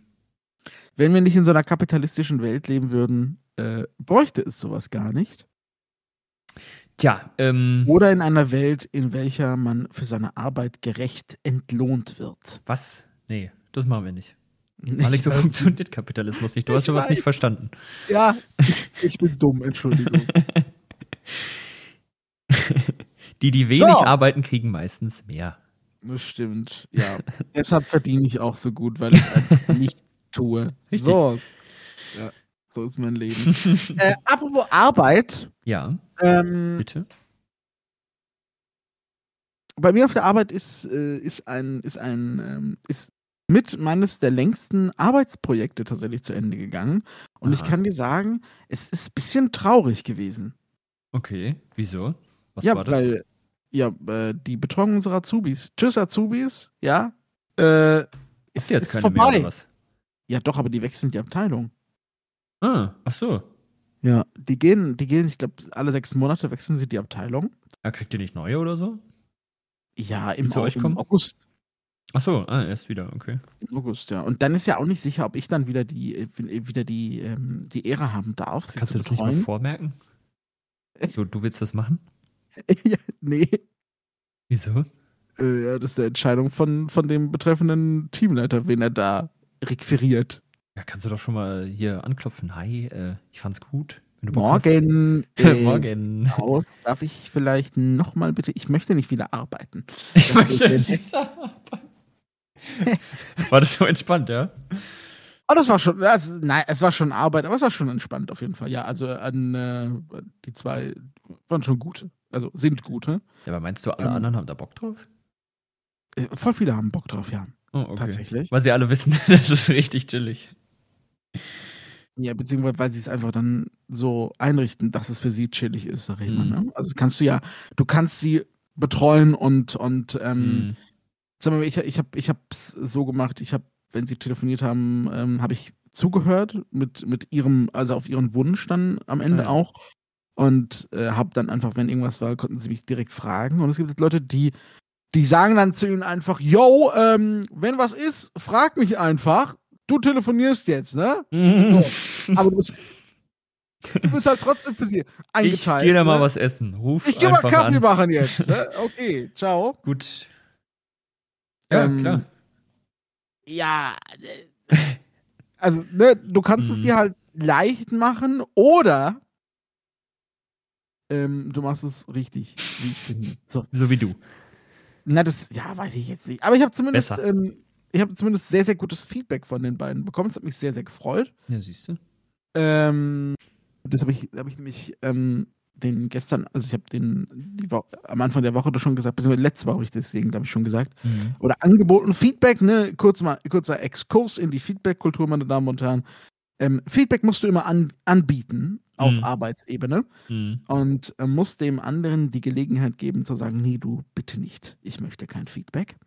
C: Wenn wir nicht in so einer kapitalistischen Welt leben würden, äh, bräuchte es sowas gar nicht.
B: Tja, ähm,
C: Oder in einer Welt, in welcher man für seine Arbeit gerecht entlohnt wird.
B: was? Nee, das machen wir nicht.
C: Ich
B: so
C: weiß-
B: funktioniert Kapitalismus nicht. Du
C: Ich
B: hast schon was nicht verstanden.
C: Ja, ich, ich bin dumm, Entschuldigung.
B: Die, die wenig
C: So.
B: arbeiten, kriegen meistens mehr.
C: Das stimmt, ja. Deshalb verdiene ich auch so gut, weil ich einfach nichts tue.
B: Richtig.
C: So. Ja, so ist mein Leben. äh, apropos Arbeit.
B: Ja,
C: Ähm,
B: bitte.
C: bei mir auf der Arbeit ist, äh, ist ein, ist ein, ähm, ist mit meines der längsten Arbeitsprojekte tatsächlich zu Ende gegangen. Und ich
B: Aha.
C: kann dir sagen, es ist ein bisschen traurig gewesen.
B: Okay, wieso? Was
C: ja,
B: war das?
C: weil, ja, äh, die Betreuung unserer Azubis. Tschüss, Azubis, ja. Äh,
B: Ist jetzt
C: ist
B: keine
C: vorbei. Ja, doch, aber die wechseln die Abteilung.
B: Ah, ach so.
C: Ja, die gehen, die gehen, ich glaube, alle sechs Monate wechseln sie die Abteilung.
B: Ah, kriegt ihr nicht neue oder so?
C: Ja, im,
B: zu
C: Au-
B: euch
C: im? August.
B: Ach so, ah, erst wieder, okay.
C: Im August, ja. Und dann ist ja auch nicht sicher, ob ich dann wieder die, äh, wieder die, ähm, die Ehre haben darf, sie
B: Kannst du das nicht mal
C: betreuen.
B: vormerken? So, du willst das machen?
C: ja, nee.
B: Wieso?
C: Äh, ja, das ist eine Entscheidung von, von dem betreffenden Teamleiter, wen er da requiriert.
B: Ja, kannst du doch schon mal hier anklopfen. Hi, äh, ich fand's gut.
C: Morgen, äh,
B: Morgen.
C: aus, darf ich vielleicht nochmal bitte, ich möchte nicht wieder arbeiten.
B: Ich
C: Das
B: möchte nicht arbeiten. War das so entspannt, ja?
C: Oh, das war schon, das, nein, es war schon Arbeit, aber es war schon entspannt auf jeden Fall. Ja, also an äh, die zwei waren schon gute, also sind gute.
B: Ja, aber meinst du, alle
C: Ähm,
B: anderen haben da Bock drauf?
C: Äh, Voll viele haben Bock drauf, ja,
B: Oh, okay.
C: tatsächlich.
B: Weil sie alle wissen, das ist richtig chillig.
C: Ja, beziehungsweise weil sie es einfach dann so einrichten, dass es für sie chillig ist, sag ich mal.
B: Mhm.
C: Ne? Also kannst du ja, du kannst sie betreuen und, und ähm,
B: Hm.
C: sag mal, ich, ich habe ich hab's so gemacht, ich habe, wenn sie telefoniert haben, ähm, habe ich zugehört mit, mit ihrem, also auf ihren Wunsch dann am Ende
B: ja.
C: auch. Und äh, habe dann einfach, wenn irgendwas war, konnten sie mich direkt fragen. Und es gibt Leute, die, die sagen dann zu ihnen einfach, yo, ähm, wenn was ist, frag mich einfach. Du telefonierst jetzt, ne? Aber du bist, du bist halt trotzdem für sie
B: Ich
C: eingeteilt.
B: gehe da mal
C: ne?
B: was essen. Ruf
C: Ich geh mal Kaffee
B: an.
C: machen jetzt. Ne? Okay, ciao.
B: Gut. Ja,
C: Ähm,
B: klar.
C: Ja, äh, also, ne, du kannst es
B: Mhm.
C: dir halt leicht machen oder ähm, du machst es richtig, wie ich finde. So.
B: So wie du.
C: Na, das, ja, weiß ich jetzt nicht. Aber ich habe zumindest, ähm, ich habe zumindest sehr, sehr gutes Feedback von den beiden bekommen. Das hat mich sehr, sehr gefreut.
B: Ja, siehst du.
C: Ähm, das habe ich, hab ich nämlich ähm, den gestern, also ich habe den die Wo am Anfang der Woche doch schon gesagt, beziehungsweise letzte Woche habe ich deswegen, glaube ich, schon gesagt, oder angeboten. Feedback, ne, kurz mal, kurzer Exkurs in die Feedback-Kultur, meine Damen und Herren. Ähm, Feedback musst du immer an, anbieten auf
B: Mhm.
C: Arbeitsebene
B: Mhm.
C: und äh, musst dem anderen die Gelegenheit geben zu sagen, nee, du bitte nicht, ich möchte kein Feedback.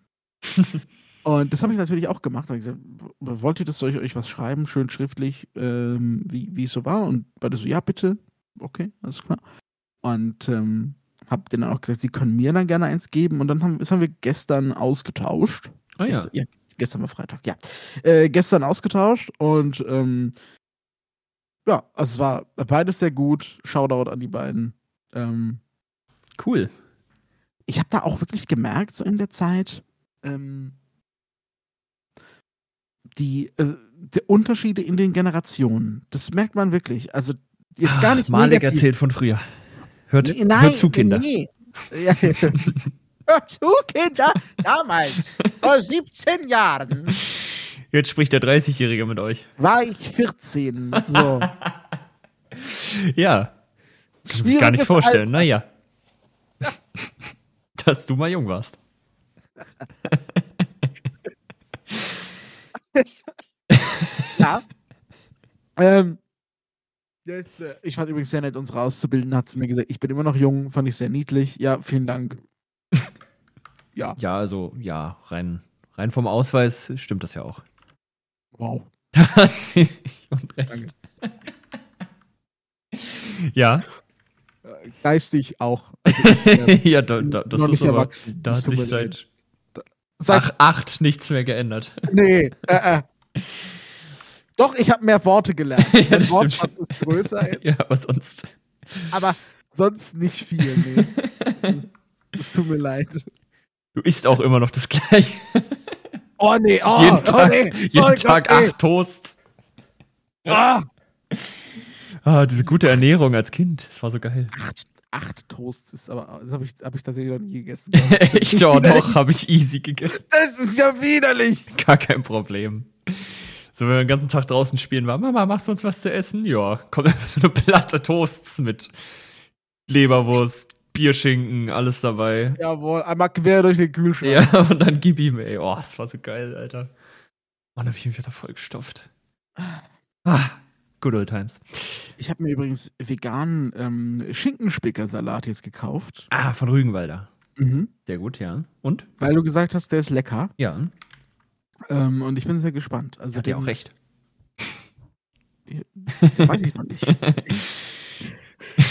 C: und das habe ich natürlich auch gemacht, ich gesagt, wollt ihr das, soll ich euch was schreiben, schön schriftlich, ähm, wie, wie es so war? Und beide so, ja, bitte. Okay, alles klar. Und ähm, hab denen dann auch gesagt, sie können mir dann gerne eins geben. Und dann haben, das haben wir gestern ausgetauscht.
B: Ah ja.
C: Gestern, ja, gestern war Freitag, ja. Äh, gestern ausgetauscht und ähm, ja, also es war beides sehr gut. Shoutout an die beiden. Ähm,
B: Cool.
C: ich habe da auch wirklich gemerkt, so in der Zeit, ähm, die, äh, die Unterschiede in den Generationen. Das merkt man wirklich. Also jetzt gar nicht
B: Ah, Malik
C: negativ.
B: erzählt von früher. Hört,
C: Nee, Nein,
B: hört zu, Kinder.
C: Nee. Ja, hört zu. Kinder. Damals, vor 17 Jahren,
B: Jetzt spricht der 30-Jährige mit euch.
C: war ich 14. So.
B: Ja. Kann sich gar nicht vorstellen.
C: Alter.
B: Naja. Dass du mal jung warst.
C: Ja. ähm, das, äh, ich fand übrigens sehr nett, unsere Auszubildende hat zu mir gesagt, ich bin immer noch jung, fand ich sehr niedlich. Ja, vielen Dank. Ja,
B: Ja, also, ja, rein, rein vom Ausweis stimmt das ja auch.
C: wow.
B: Da hat sie nicht unrecht. ja.
C: Geistig auch. Also ich,
B: ja, da, da, das ist aber,
C: erwachsen.
B: da hat sich seit
C: Seit,
B: ach, acht nichts mehr geändert.
C: nee, äh, äh. Doch, ich habe mehr Worte gelernt.
B: Ja,
C: mein
B: das
C: Wortschatz ist größer,
B: ja, aber sonst.
C: aber sonst nicht viel. Nee. Es tut mir leid.
B: Du isst auch immer noch das gleiche.
C: Oh nee, oh,
B: jeden Tag,
C: oh, nee.
B: jeden
C: oh,
B: Tag
C: Gott, nee.
B: acht Toast.
C: Ah,
B: Ah, diese gute Ernährung als Kind. Das war so geil.
C: acht, acht Toasts ist aber, das habe ich, hab ich tatsächlich noch nie gegessen.
B: Echt, oh, doch, habe ich easy gegessen.
C: Das ist ja widerlich.
B: Gar kein Problem. So, wenn wir den ganzen Tag draußen spielen waren, Mama, machst du uns was zu essen? Ja, kommt einfach so eine Platte Toasts mit Leberwurst, Bierschinken, alles dabei.
C: Jawohl, einmal quer durch den Kühlschrank.
B: Ja, und dann gib ihm, ey. Oh, das war so geil, Alter. Mann, hab ich mich wieder vollgestopft. Ah, good old times.
C: Ich habe mir übrigens veganen ähm, Schinkenspickersalat jetzt gekauft.
B: Ah, von Rügenwalder.
C: Mhm.
B: Sehr gut, ja. Und?
C: Weil du gesagt hast, der ist lecker.
B: Ja,
C: Ähm, und ich bin sehr gespannt. Also
B: hat ja auch recht.
C: Weiß ich noch nicht.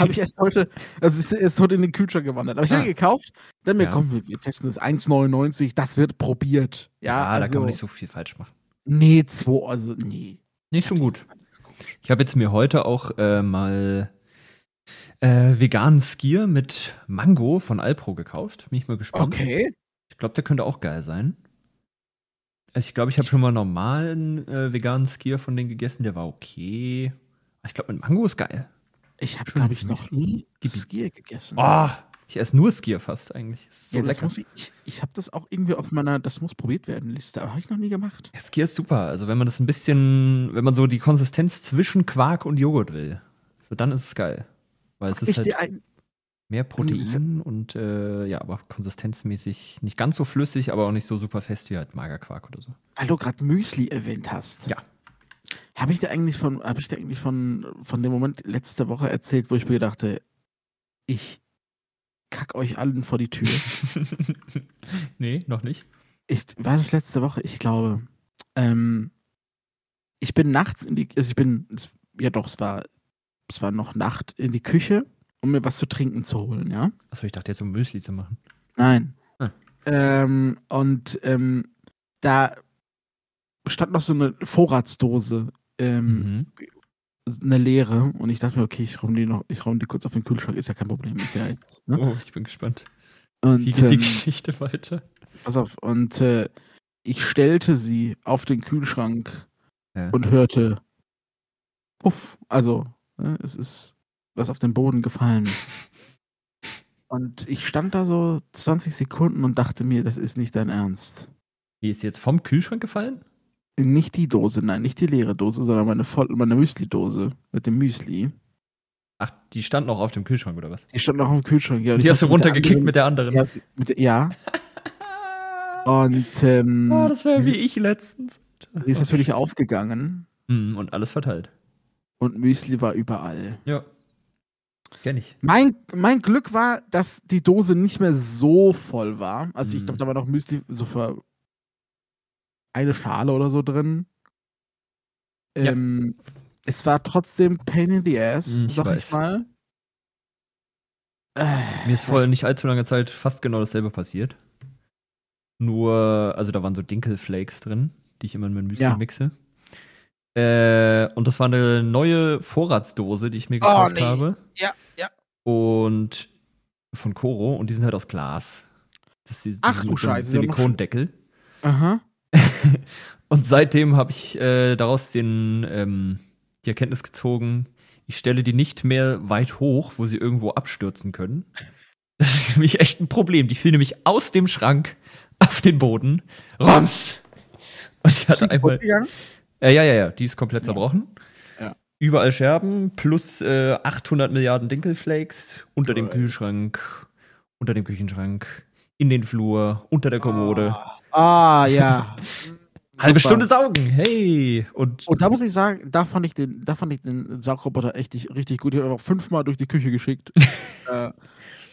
C: habe ich erst heute, also es ist erst heute in den Kühlschrank gewandert. Aber ich habe
B: Ah.
C: gekauft, dann mir,
B: Ja.
C: komm, wir, wir testen das 1,99, das wird probiert. Ja,
B: Ja, da
C: also,
B: kann man nicht so viel falsch machen.
C: Nee, 2, also nee.
B: Nee, schon gut.
C: gut.
B: Ich habe jetzt mir heute auch äh, mal äh, veganen Skier mit Mango von Alpro gekauft. Bin ich mal gespannt.
C: Okay.
B: Ich glaube, der könnte auch geil sein. Also ich glaube, ich habe schon mal normalen äh, veganen Skier von denen gegessen. Der war okay. Aber Ich glaube, mit Mango ist geil.
C: Ich habe, glaube ich, noch nie. Skier gegessen.
B: Oh, ich esse nur Skier fast eigentlich. Ist so
C: ja, das
B: lecker.
C: muss ich ich, ich habe das auch irgendwie auf meiner Das muss probiert werden Liste, aber habe ich noch nie gemacht.
B: Ja, Skier ist super. Also wenn man das ein bisschen, wenn man so die Konsistenz zwischen Quark und Joghurt will, so dann ist es geil. Weil es ist
C: Ich
B: halt
C: dir ein,
B: mehr Protein und äh, ja, aber konsistenzmäßig nicht ganz so flüssig, aber auch nicht so super fest wie halt Magerquark oder so.
C: weil du gerade Müsli erwähnt hast.
B: Ja.
C: Habe ich dir eigentlich von, habe ich dir eigentlich von, von dem Moment letzte Woche erzählt, wo ich mir dachte, ich kack euch allen vor die Tür.
B: nee, noch nicht.
C: ich, war das letzte Woche? Ich glaube. Ähm, ich bin nachts in die, also ich bin, ja doch, es war, es war noch Nacht in die Küche, um mir was zu trinken zu holen, ja?
B: Achso, ich dachte jetzt um Müsli zu machen.
C: Nein.
B: Ah.
C: Ähm, und ähm, da stand noch so eine Vorratsdose, ähm,
B: Mhm.
C: eine leere, und ich dachte mir, okay, ich räume die noch, ich räume die kurz auf den Kühlschrank, ist ja kein Problem, ist ja jetzt. Ne?
B: Oh, ich bin gespannt.
C: Und,
B: Wie geht die
C: ähm,
B: Geschichte weiter?
C: pass auf, und äh, ich stellte sie auf den Kühlschrank
B: Ja.
C: und hörte Puff, also ne, es ist was auf den Boden gefallen. Und ich stand da so 20 Sekunden und dachte mir, das ist nicht dein Ernst.
B: Die ist jetzt vom Kühlschrank gefallen?
C: Nicht die Dose, nein, nicht die leere Dose, sondern meine, voll, meine Müsli-Dose mit dem Müsli.
B: Ach, die stand noch auf dem Kühlschrank oder was?
C: Die stand noch im Kühlschrank. Ja, und
B: die
C: ich
B: hast du
C: hab's mit der
B: runtergekickt
C: anderen-
B: mit der anderen.
C: Mit der, ja. und ähm,
B: oh, das wäre wie ich letztens.
C: die ist natürlich aufgegangen
B: Mhm, und alles verteilt.
C: und Müsli war überall.
B: Ja. Kenn ich.
C: Mein, mein Glück war, dass die Dose nicht mehr so voll war. Also ich
B: Mhm.
C: glaube, da war noch Müsli so für eine Schale oder so drin.
B: Ja.
C: Ähm, es war trotzdem Pain in the Ass,
B: Mhm, ich
C: sag
B: weiß.
C: ich mal. Äh,
B: Mir ist vor nicht allzu langer Zeit fast genau dasselbe passiert. Nur, also da waren so Dinkelflakes drin, die ich immer in mein Müsli
C: Ja.
B: mixe. Äh, und das war eine neue Vorratsdose, die ich mir
C: Oh,
B: gekauft
C: nee.
B: habe.
C: Ja, ja.
B: Und von Coro und die sind halt aus Glas. Das ist die,
C: Ach du Scheiße, ja
B: Silikondeckel.
C: Aha.
B: Und seitdem habe ich äh, daraus den, ähm, die Erkenntnis gezogen, ich stelle die nicht mehr weit hoch, wo sie irgendwo abstürzen können. Das ist nämlich echt ein Problem. Die fiel nämlich aus dem Schrank auf den Boden. Rums! Und ich hatte einmal. Äh, ja, ja, ja, die ist komplett zerbrochen.
C: Ja.
B: Überall Scherben plus äh, 800 Milliarden Dinkelflakes unter dem
C: Geil.
B: Kühlschrank, unter dem Küchenschrank, in den Flur, unter der Kommode.
C: Ah, ah ja.
B: Halbe
C: Super.
B: Stunde saugen, hey! Und
C: Und da muss ich sagen, da fand ich den, da fand ich den Saugroboter echt richtig gut. Ich habe ihn auch fünfmal durch die Küche geschickt. äh,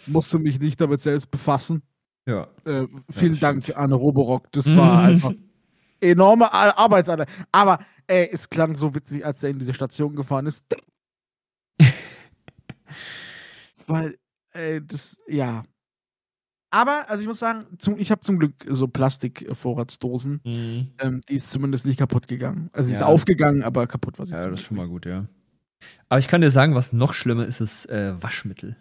C: musste mich nicht damit selbst befassen.
B: ja.
C: Äh, vielen
B: das
C: Dank
B: stimmt.
C: an Roborock. Das war
B: Mhm.
C: einfach enorme Ar- Arbeitsanteil. Aber ey, es klang so witzig, als er in diese Station gefahren ist. Weil, ey, das, ja. Aber, also ich muss sagen, zum, ich habe zum Glück so Plastik-Vorratsdosen.
B: Mhm.
C: Ähm, die ist zumindest nicht kaputt gegangen. Also sie ist
B: Ja.
C: aufgegangen, aber kaputt war sie
B: Ja, das ist schon mal gut, ja. Aber ich kann dir sagen, was noch schlimmer ist, ist äh, Waschmittel.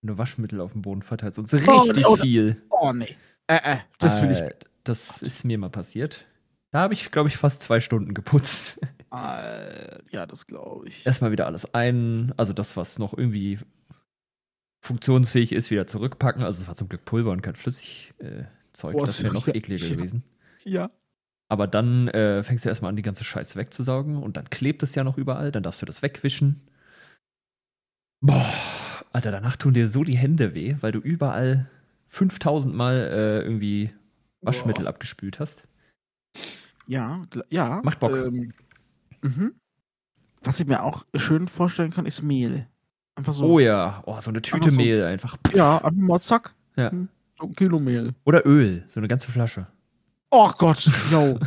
B: Wenn du Waschmittel auf dem Boden verteilst und so
C: Oh,
B: richtig
C: oh,
B: viel.
C: nicht. Oh, nee. Äh, äh, das will ich.
B: Äh, Das ist mir mal passiert. Da habe ich, glaube ich, fast zwei Stunden geputzt.
C: Äh, ja, das glaube ich.
B: Erstmal wieder alles ein, also das, was noch irgendwie funktionsfähig ist, wieder zurückpacken. Also es war zum Glück Pulver und kein Flüssigzeug. Äh, Zeug.
C: Boah,
B: das wäre noch
C: ja,
B: ekliger
C: ja.
B: gewesen.
C: Ja.
B: Aber dann äh, fängst du erstmal an, die ganze Scheiße wegzusaugen und dann klebt es ja noch überall. Dann darfst du das wegwischen. Boah, Alter, danach tun dir so die Hände weh, weil du überall 5000 Mal äh, irgendwie Waschmittel
C: Boah.
B: abgespült hast.
C: Ja, ja.
B: Macht Bock.
C: Ähm, mhm. Was ich mir auch schön vorstellen kann, ist Mehl. Einfach so.
B: Oh ja, oh, so eine Tüte
C: Einfach so-
B: Mehl einfach.
C: Ja, einfach mal zack.
B: Ja.
C: Hm, So ein Kilo Mehl.
B: Oder Öl, so eine ganze Flasche.
C: Oh Gott, yo.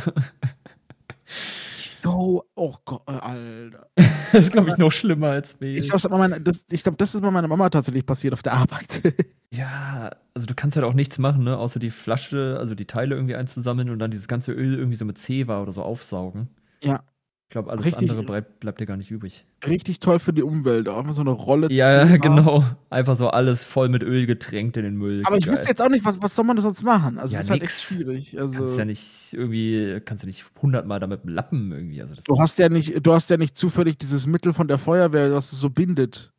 C: yo, oh Gott, äh, Alter.
B: Das ist, glaube ich, noch schlimmer als Mehl.
C: Ich glaube, das, glaub, das ist bei meiner Mama tatsächlich passiert auf der Arbeit.
B: Ja, also du kannst halt auch nichts machen, ne? Außer die Flasche, also die Teile irgendwie einzusammeln und dann dieses ganze Öl irgendwie so mit Zewa oder so aufsaugen.
C: Ja.
B: Ich glaube, alles
C: Richtig.
B: andere bleibt, bleibt dir gar nicht übrig.
C: Richtig toll für die Umwelt. Auch einfach so eine Rolle.
B: Ja,
C: Zewa.
B: genau. Einfach so alles voll mit Öl getränkt in den Müll.
C: Aber ich wüsste jetzt auch nicht, was, was soll man da sonst machen? Also,
B: Ja,
C: das ist halt echt
B: nix.
C: schwierig. Also,
B: Kannst ja nicht irgendwie, kannst ja nicht hundertmal damit lappen irgendwie. Also das
C: du hast ja nicht, du hast ja nicht zufällig dieses Mittel von der Feuerwehr, was es so bindet.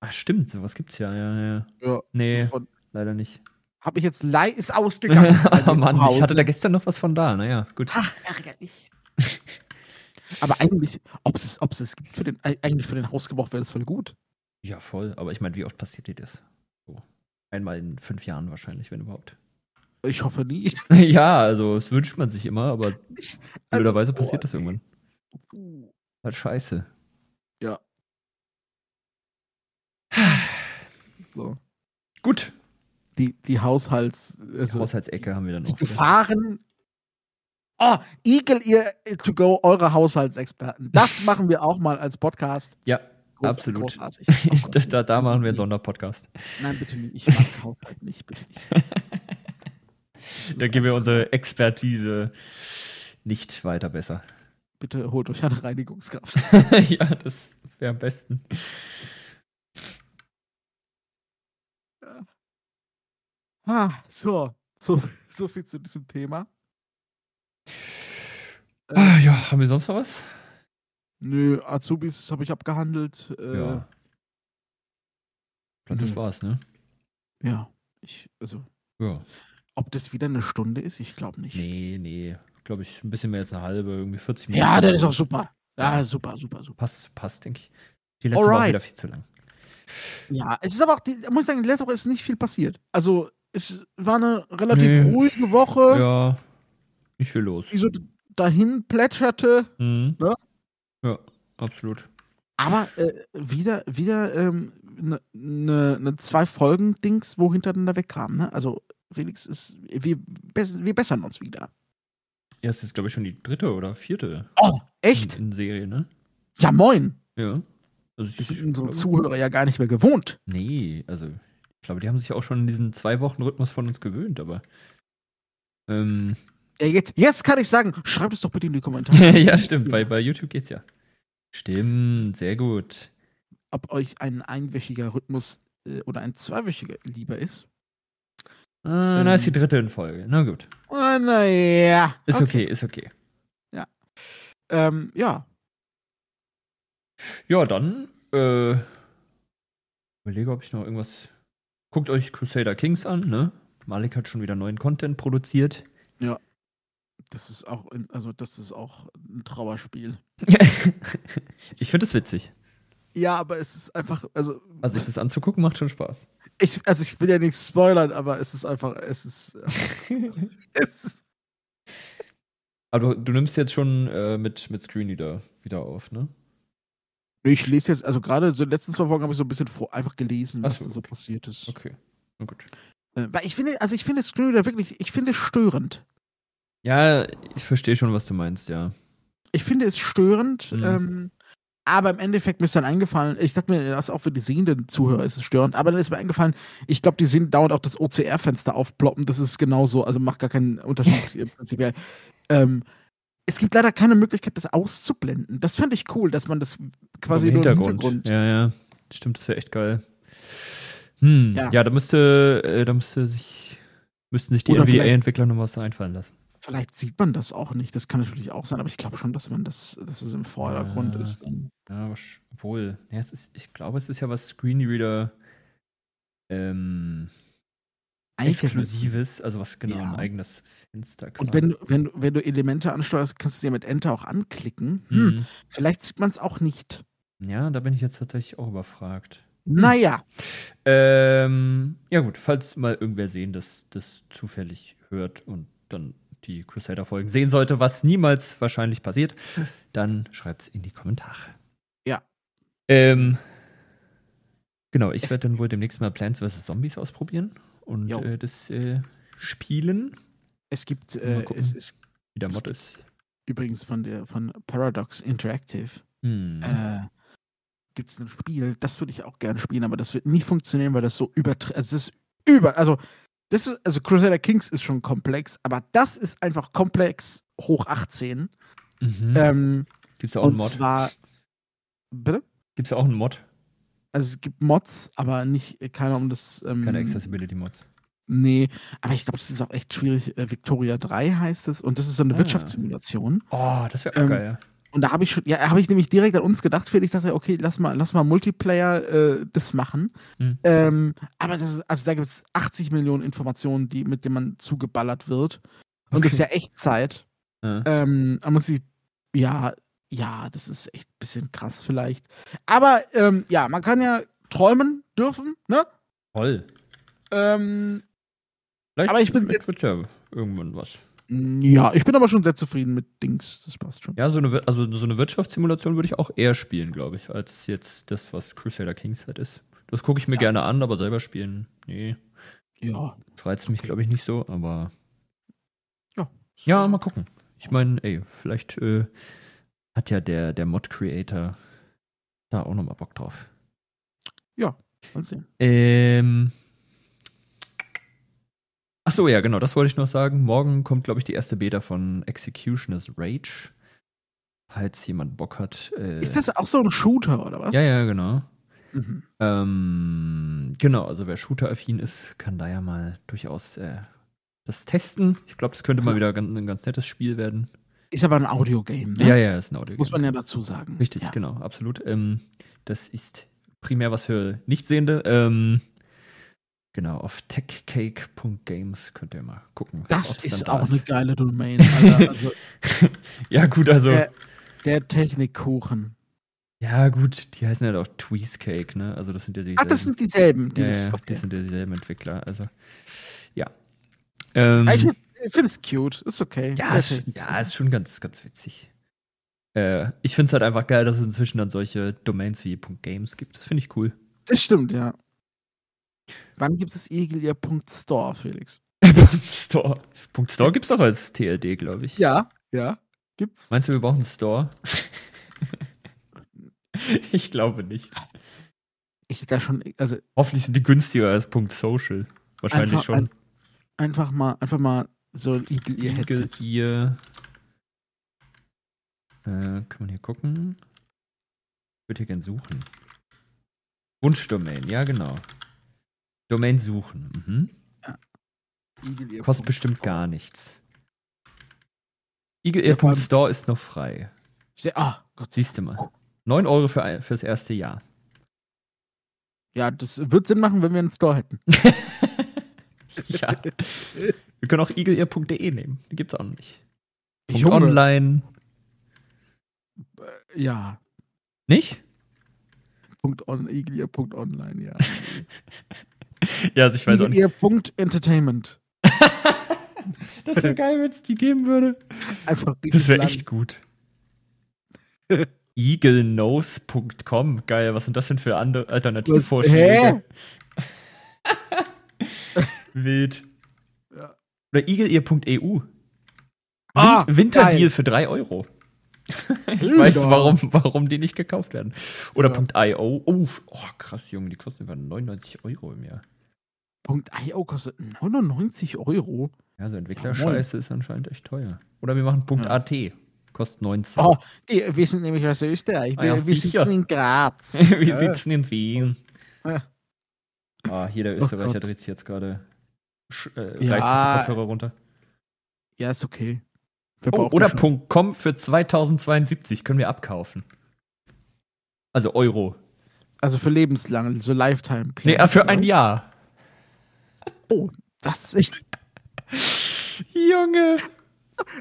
B: Ach, stimmt, sowas gibt's ja, ja, ja.
C: Ja.
B: Nee,
C: Von,
B: leider nicht.
C: hab ich jetzt lei ist ausgegangen.
B: Mann, ich hatte da gestern noch was von da, naja, gut.
C: Ach, ärgerlich. Aber eigentlich, ob es ob es gibt für den, eigentlich für den Hausgebrauch wäre das voll gut.
B: Ja, voll. Aber ich meine, wie oft passiert dir das? So. Einmal in fünf Jahren wahrscheinlich, wenn überhaupt.
C: Ich hoffe nie.
B: ja, also das wünscht man sich immer, aber
C: Also,
B: blöderweise
C: boah,
B: passiert das
C: nee.
B: irgendwann.
C: Puh.
B: Halt scheiße.
C: Ja. So.
B: Gut.
C: Die, die Haushalts,
B: Die
C: also
B: Haushaltsecke haben wir dann
C: die
B: noch. wieder.
C: Gefahren. Oh, ihr äh, to go, eure Haushaltsexperten. Das machen wir auch mal als Podcast.
B: Ja,
C: Groß-
B: absolut.
C: Großartig. Oh
B: da, da, machen wir einen Sonderpodcast.
C: Nein, bitte nicht. Ich mag Haushalt nicht, bitte nicht.
B: Da geben wir unsere Expertise nicht weiter besser.
C: Bitte holt euch eine Reinigungskraft.
B: ja, das wäre am besten.
C: Ah, so, so, so viel zu diesem Thema.
B: Ah, ja, haben wir sonst noch was?
C: Nö, Azubis habe ich abgehandelt. Äh,
B: ja.
C: ja.
B: Glaub, das war's, ne?
C: ich, also,
B: Ja.
C: ob das wieder eine Stunde ist, ich glaube nicht.
B: Nee, nee. Glaube ich, ein bisschen mehr als eine halbe, irgendwie 40 Minuten.
C: Ja, das ist auch super. Ja, super, super, super.
B: Passt, passt, denke ich. Die letzte war
C: Alright.
B: wieder viel zu lang.
C: Ja, es ist aber auch, die, muss ich sagen, letzte Woche ist nicht viel passiert. Also, es war eine relativ
B: Nee.
C: ruhige Woche,
B: Ja, nicht viel los.
C: die so dahin plätscherte.
B: Mhm.
C: Ne?
B: Ja, absolut.
C: Aber äh, wieder, wieder eine ne, ne, ne zwei Folgen-Dings, wo hintereinander wegkam. Ne? Also, Felix ist, wir, wir bessern uns wieder.
B: Ja, es ist, glaube ich, schon die dritte oder vierte
C: Oh, echt?
B: in, in Serie, ne?
C: Ja, moin.
B: Ja. Also
C: Das
B: ich
C: sind unsere Zuhörer ja gar nicht mehr gewohnt.
B: Nee, also ich glaube, die haben sich auch schon in diesen zwei Wochen Rhythmus von uns gewöhnt, aber. Ähm,
C: Ja, jetzt, jetzt kann ich sagen, schreibt es doch bitte in die Kommentare,
B: ja, stimmt. Bei, bei YouTube geht's ja. Stimmt, sehr gut.
C: ob euch ein einwöchiger Rhythmus äh, oder ein zweiwöchiger lieber ist.
B: Ah, na, ist die dritte in Folge. Na gut.
C: Oh, naja.
B: Ist okay, ist okay.
C: Ähm, ja.
B: Ja, dann, äh, überlege, ob ich noch irgendwas. Guckt euch Crusader Kings an, ne? Malik hat schon wieder neuen Content produziert.
C: Das ist auch, also das ist auch ein Trauerspiel.
B: ich finde es witzig.
C: Ja, aber es ist einfach, also
B: Also, sich das anzugucken, macht schon Spaß.
C: ich, also ich will ja nichts spoilern, aber es ist einfach, es ist, es
B: Aber du, du nimmst jetzt schon äh, mit, mit Screenreader wieder auf, ne?
C: ich lese jetzt, also gerade so in den letzten zwei Folgen habe ich so ein bisschen vor, einfach gelesen,
B: Ach
C: was
B: so,
C: da so
B: okay.
C: passiert ist.
B: Okay. Na gut.
C: Äh, weil ich finde, also ich finde Screenreader wirklich, ich finde es störend.
B: Ja, ich verstehe schon, was du meinst, ja.
C: Ich finde es störend,
B: Mhm.
C: ähm, aber im Endeffekt mir ist dann eingefallen, ich dachte mir, das auch für die sehenden Zuhörer ist es störend, aber dann ist mir eingefallen, ich glaube, die sehen dauernd auch das OCR-Fenster aufploppen, das ist genauso, also macht gar keinen Unterschied hier prinzipiell. Ähm, es gibt leider keine Möglichkeit, das auszublenden. Das fände ich cool, dass man das quasi
B: Im
C: nur im
B: Hintergrund.
C: Hintergrund.
B: Ja, ja. Stimmt, das wäre echt geil. Hm, ja,
C: Ja.
B: da müsste, äh, da müsste sich, müssten sich die NVDA-Entwickler noch was einfallen lassen.
C: Vielleicht sieht man das auch nicht, das kann natürlich auch sein, aber ich glaube schon, dass man das, dass es im Vordergrund
B: Ja.
C: ist. Dann.
B: Ja, obwohl, ja, es ist, ich glaube, es ist ja was Screenreader ähm, Exklusives, also was genau
C: Ja.
B: ein eigenes Fenster
C: Und wenn, du- wenn, wenn du Elemente ansteuerst, kannst du sie ja mit Enter auch anklicken. Hm,
B: Mhm.
C: vielleicht sieht man es auch nicht.
B: Ja, da bin ich jetzt tatsächlich auch überfragt.
C: Naja,
B: Ähm, ja gut, falls mal irgendwer sehen, dass das zufällig hört und dann die Crusader-Folgen sehen sollte, was niemals wahrscheinlich passiert, dann schreibt's in die Kommentare.
C: Ja.
B: Ähm, genau, ich
C: Es-
B: werde dann wohl demnächst mal Plants vs. Zombies ausprobieren und äh, das äh, spielen,
C: es gibt,
B: Mal
C: äh,
B: gucken.
C: es ist
B: wie der
C: Es
B: Mod ist.
C: übrigens von der von Paradox Interactive
B: Hm.
C: äh, gibt es ein Spiel, das würde ich auch gerne spielen, aber das wird nicht funktionieren, weil das so übertrieben, also es ist über, also das ist, also Crusader Kings ist schon komplex, aber das ist einfach komplex hoch 18.
B: Mhm.
C: Ähm,
B: Gibt's da auch einen Mod?
C: zwar, bitte?
B: Gibt's da auch einen Mod?
C: Also es gibt Mods, aber nicht, keiner um das. Ähm,
B: Keine Accessibility-Mods.
C: Nee, aber ich glaube, das ist auch echt schwierig. Äh, Victoria 3 heißt es und das ist so eine
B: Ah.
C: Wirtschaftssimulation.
B: Oh, das wäre auch
C: Ähm,
B: geil.
C: Und da habe ich schon, ja, habe ich nämlich direkt an uns gedacht, Felix. Ich dachte, okay, lass mal, lass mal Multiplayer äh, das machen.
B: Hm.
C: Ähm, aber das ist, also da gibt es 80 Millionen Informationen, die, mit denen man zugeballert wird. Und das ist ja echt Zeit.
B: Ja.
C: Ähm, man muss sie, ja, ja, das ist echt ein bisschen krass vielleicht. Aber ähm, ja, man kann ja träumen dürfen, ne?
B: Toll.
C: Ähm,
B: Vielleicht,
C: Aber ich bin jetzt-
B: ja irgendwann was.
C: Ja, ich bin aber schon sehr zufrieden mit Dings. Das passt schon.
B: Ja, so eine, also so eine Wirtschaftssimulation würde ich auch eher spielen, glaube ich, als jetzt das, was Crusader Kings halt ist. Das gucke ich mir
C: Ja.
B: gerne an, aber selber spielen, nee.
C: Ja.
B: Das reizt mich, glaube ich, nicht so, aber
C: Ja.
B: ja, mal gucken. Ich meine, ey, vielleicht äh, hat ja der, der Mod-Creator da auch nochmal Bock drauf.
C: Mal sehen.
B: Ähm. Ach so, ja, genau, das wollte ich noch sagen. Morgen kommt, glaube ich, die erste Beta von Executioner's Rage. Falls jemand Bock hat. Äh,
C: Ist das auch so ein Shooter oder was?
B: Ja, ja, genau.
C: Mhm.
B: Ähm, genau, also wer Shooter-affin ist, kann da ja mal durchaus äh, das testen. Ich glaube, das könnte mal wieder ganz, ein ganz nettes Spiel werden.
C: Ist aber ein Audiogame, ne?
B: Ja, ja, ist ein Audio.
C: Muss man ja dazu sagen.
B: Richtig,
C: ja.
B: genau, absolut. Ähm, das ist primär was für Nichtsehende. Ähm, genau, auf techcake.games könnt ihr mal gucken.
C: Das ist
B: da
C: auch eine geile Domain. Alter. Also,
B: ja, gut, also.
C: der, der Technikkuchen.
B: ja, gut, die heißen ja auch Tweezcake, ne? Also, das sind ja die.
C: Ach, das sind dieselben. Die
B: ja, ja,
C: okay.
B: die sind ja dieselben Entwickler. Also, ja. Ähm,
C: Ah, ich finde es cute. Ist okay.
B: Ja, ist,
C: Technik-
B: ja, ist schon ganz, ganz witzig. Äh, ich finde es halt einfach geil, dass es inzwischen dann solche Domains wie .games gibt. Das finde ich cool.
C: Das stimmt, ja. Wann gibt es Egelia.store, Felix?
B: Store. Store gibt's doch als TLD, glaube ich.
C: Ja, ja. Gibt's.
B: Meinst du, wir brauchen einen Store? ich glaube nicht.
C: Ich da schon, also
B: Hoffentlich sind die günstiger als .social. Wahrscheinlich
C: Einfach
B: schon.
C: einfach mal, einfach mal so ein Eagle Ear
B: Eagle. Ear. Äh, kann man hier gucken? Ich würde hier gern suchen. Wunschdomain, ja genau. Domain suchen. Mhm.
C: Ear
B: Kostet bestimmt
C: Store.
B: gar nichts.
C: Ja,
B: EagleAir.store ist noch frei.
C: Ah, Gott.
B: Siehst du mal. 9 Euro für, fürs erste Jahr.
C: Ja, das wird Sinn machen, wenn wir einen Store hätten.
B: ja. Wir können auch eagleair.de nehmen. Die gibt's auch noch nicht.
C: Junge.
B: online.
C: Ja.
B: Nicht?
C: Punkt on, Eagle.online, ja.
B: Ja, also ich weiß auch nicht.
C: Eagle.entertainment.
B: Das wäre geil, wenn es die geben würde.
C: Einfach
B: Das wäre echt gut. eaglenose.com. Geil, was sind das denn für andere Alternativvorschläge? Wild.
C: Ja.
B: Oder eagleear.eu.
C: Ah,
B: Win Winterdeal
C: geil.
B: für 3 Euro. ich
C: Alter.
B: weiß, warum, warum die nicht gekauft werden. Oder
C: Ja.
B: .io. Oh, oh, krass, Junge, die kosten über 99 Euro im Jahr.
C: Punkt .io kostet 99 Euro.
B: Ja, so Entwicklerscheiße ist anscheinend echt teuer. Oder wir machen
C: Ja.
B: .at. Kostet 19.
C: Oh, die, wir sind nämlich aus Österreich. Wir,
B: Ah ja,
C: wir sitzen in Graz.
B: wir
C: Ja.
B: sitzen in Wien.
C: Ja.
B: Ah, hier der
C: Oh
B: Österreicher
C: Gott.
B: dreht sich jetzt gerade. Äh,
C: Ja.
B: Reißt sich die Kopfhörer runter.
C: Ja, ist okay.
B: Oh, oder
C: schon-
B: .com für 2072 können wir abkaufen. Also Euro.
C: Also für lebenslang, so Lifetime.
B: Nee, äh, für ein
C: Jahr. Oh, das ist echt.
B: Junge.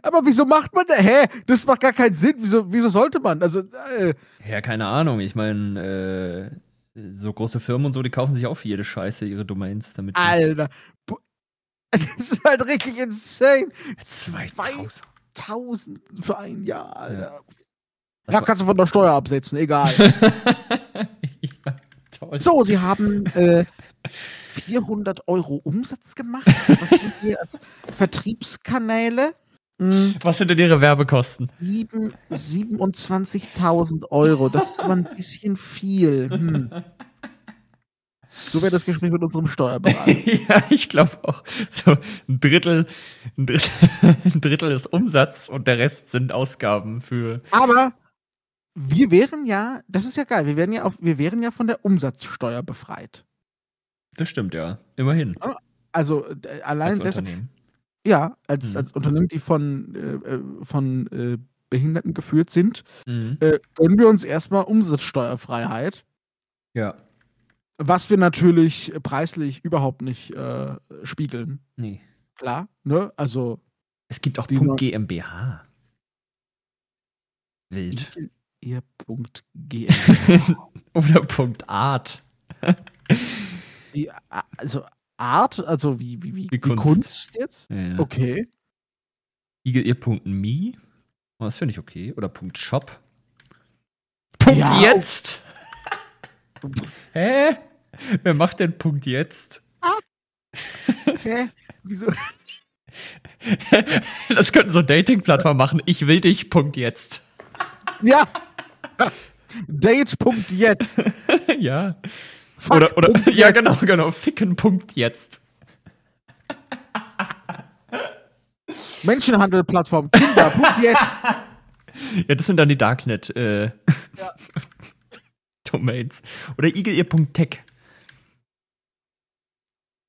C: Aber wieso macht man das? Hä? Das macht gar keinen Sinn. Wieso, wieso sollte man? Also, äh,
B: Ja, keine Ahnung. Ich meine, äh, so große Firmen und so, die kaufen sich auch für jede Scheiße ihre Domains, damit
C: Alter. Das ist halt richtig insane.
B: 2000.
C: 1000 für ein Jahr, Alter. Ja,
B: war-
C: kannst du von der Steuer absetzen, egal.
B: ja, toll.
C: So, sie haben äh, 400 Euro Umsatz gemacht. Was sind hier als Vertriebskanäle? Hm,
B: Was sind denn ihre Werbekosten?
C: sieben- 27.000 Euro. Das ist aber ein bisschen viel. Hm. So wäre das Gespräch mit unserem Steuerberater.
B: ja, ich glaube auch. So ein Drittel, ein Drittel, ein Drittel ist Umsatz und der Rest sind Ausgaben für.
C: Aber wir wären ja, das ist ja geil, wir wären ja, auf, wir wären ja von der Umsatzsteuer befreit.
B: Das stimmt ja. Immerhin.
C: Also äh, allein
B: als Unternehmen.
C: ja, als,
B: Mhm.
C: als Unternehmen, die von, äh, äh, von äh, Behinderten geführt sind,
B: Mhm.
C: äh, gönnen wir uns erstmal Umsatzsteuerfreiheit,
B: Ja.
C: was wir natürlich preislich überhaupt nicht äh, spiegeln.
B: Nee.
C: Klar, ne? Also
B: Es gibt auch Punkt GmbH. Wild.
C: ihr Punkt G.
B: Oder Punkt Art.
C: Die, a- also Art, also wie, wie, wie,
B: Wie
C: wie
B: Kunst.
C: Kunst. jetzt?
B: Ja, ja.
C: Okay.
B: Igel ihr Punkt Me. Oh, das finde ich okay. Oder Punkt Shop. Punkt
C: Ja,
B: jetzt. Hä? Wer macht denn Punkt jetzt?
C: Hä? Wieso?
B: Das könnten so Dating-Plattformen machen. Ich will dich. Punkt jetzt.
C: Ja. Date Punkt jetzt.
B: ja.
C: Fuck
B: oder oder
C: Punkt
B: ja genau genau. Ficken Punkt jetzt.
C: Menschenhandel-Plattform. Kinder. Punkt jetzt.
B: Ja, das sind dann die Darknet äh, Domains. Oder Igel ihr Punkt Tech.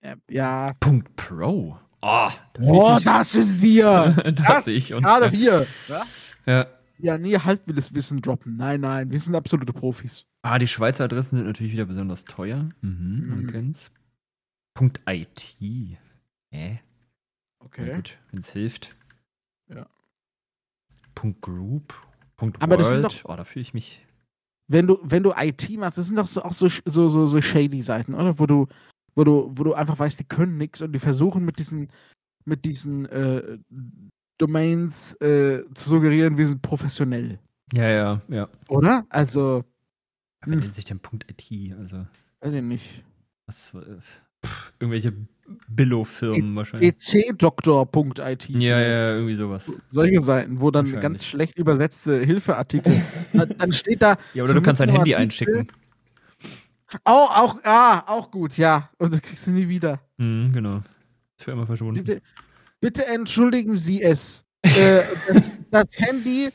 C: Ja, Ja.
B: Punkt Pro. Oh, da
C: Oh, das ist wir. das
B: sehe ich uns.
C: Gerade
B: ja.
C: wir. Ja?
B: Ja.
C: Ja, nee, halt will das Wissen droppen. Nein, nein, wir sind absolute Profis.
B: Ah, die Schweizer Adressen sind natürlich wieder besonders teuer. Mhm, man
C: Mhm.
B: kennt's. Punkt IT. Hä? Na
C: Okay.
B: gut, wenn's hilft.
C: Ja.
B: Punkt Group. Punkt
C: Aber das sind
B: World. oh, da fühle ich mich.
C: Wenn du, wenn du IT machst, das sind doch so, auch so, so, so, so shady Seiten, oder? Wo du, wo du, wo du einfach weißt, die können nichts und die versuchen mit diesen, mit diesen äh, Domains äh, zu suggerieren, wir sind professionell.
B: Ja, ja, ja.
C: Oder? Also,
B: Wer
C: Hm.
B: nennt sich denn Punkt IT? Also,
C: weiß ich nicht.
B: was, äh, pff, irgendwelche Billo-Firmen wahrscheinlich.
C: ecdoktor.it.
B: Ja, ja, irgendwie sowas.
C: Solche Seiten, wo dann ganz schlecht übersetzte Hilfeartikel. dann, steht da.
B: Ja, oder du kannst dein Handy
C: Artikel-
B: einschicken.
C: Auch, auch, ah, auch gut, ja. Und dann kriegst du nie wieder.
B: Mhm, genau. Ist für immer verschwunden.
C: Bitte, entschuldigen Sie es. äh, dass das Handy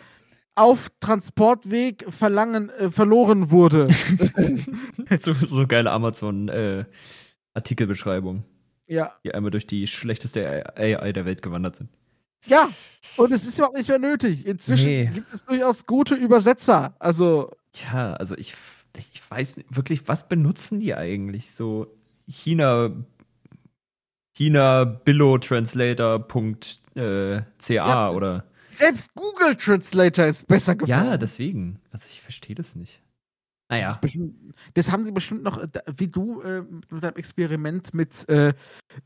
C: auf Transportweg verlangen, äh, verloren wurde.
B: so, so geile Amazon-Artikelbeschreibung,
C: ja.
B: die einmal durch die schlechteste AI der Welt gewandert sind.
C: Ja. Und es ist überhaupt nicht mehr nötig. Inzwischen
B: Nee.
C: gibt es durchaus gute Übersetzer. Also,
B: Ja, also ich, ich weiß wirklich, was benutzen die eigentlich? So China, China Billo Translator.ca
C: Ja, das-
B: oder.
C: selbst Google Translator ist besser geworden.
B: Ja, deswegen. Also ich verstehe das nicht.
C: Das,
B: Naja.
C: ist bestimmt, das haben sie bestimmt noch, äh, wie du äh, mit deinem Experiment mit, äh,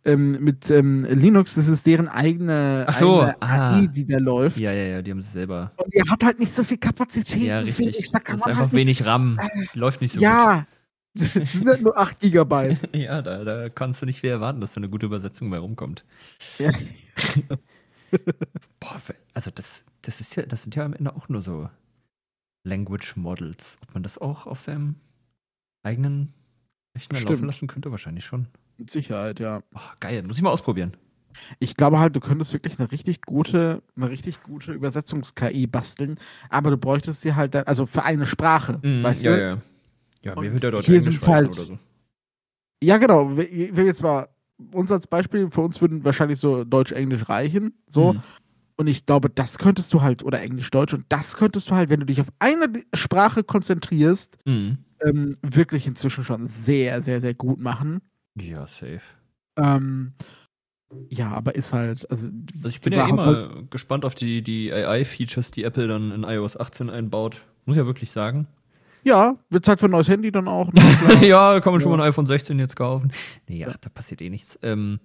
C: ähm, mit ähm, Linux, das ist deren eigene,
B: Ach so,
C: eigene
B: ah.
C: AI, die da läuft.
B: Ja, ja, ja, die haben es selber.
C: Und die hat halt nicht so viel Kapazität.
B: Ja, richtig.
C: Phoenix. Da kann
B: Das ist einfach
C: halt
B: wenig RAM. Läuft nicht so
C: Ja, das sind halt nur 8 Gigabyte.
B: Ja, da, da kannst du nicht viel erwarten, dass da eine gute Übersetzung bei rumkommt.
C: Ja.
B: Boah, also das, das ist ja, das sind ja am Ende auch nur so Language Models. Ob man das auch auf seinem eigenen Rechner
C: Stimmt.
B: laufen lassen könnte, wahrscheinlich schon.
C: Mit Sicherheit, ja.
B: Boah, geil, muss ich mal ausprobieren.
C: Ich glaube halt, du könntest wirklich eine richtig gute, eine richtig gute Übersetzungs-KI basteln, aber du bräuchtest sie halt dann, also für eine Sprache, weißt
B: Mhm, ja,
C: du?
B: ja. Ja,
C: Und
B: mir wird ja Deutsch
C: hier
B: reichen
C: halt-
B: oder so.
C: Ja, genau. Wir wir jetzt mal uns als Beispiel, für uns würden wahrscheinlich so Deutsch-Englisch reichen. So.
B: Mhm.
C: Und ich glaube, das könntest du halt, oder Englisch-Deutsch, und das könntest du halt, wenn du dich auf eine Sprache konzentrierst,
B: Mhm.
C: ähm, wirklich inzwischen schon sehr, sehr, sehr gut machen.
B: Ja, safe.
C: Ähm, ja, aber ist halt, also,
B: Also ich bin ja mal gespannt auf die, die AI-Features, die Apple dann in iOS 18 einbaut. Muss ja wirklich sagen.
C: Ja, wird Zeit für ein neues Handy dann auch. ne?
B: Ja, da kann man schon
C: Ja.
B: mal ein iPhone 16 jetzt kaufen. Nee, ach, da passiert eh nichts. Ähm,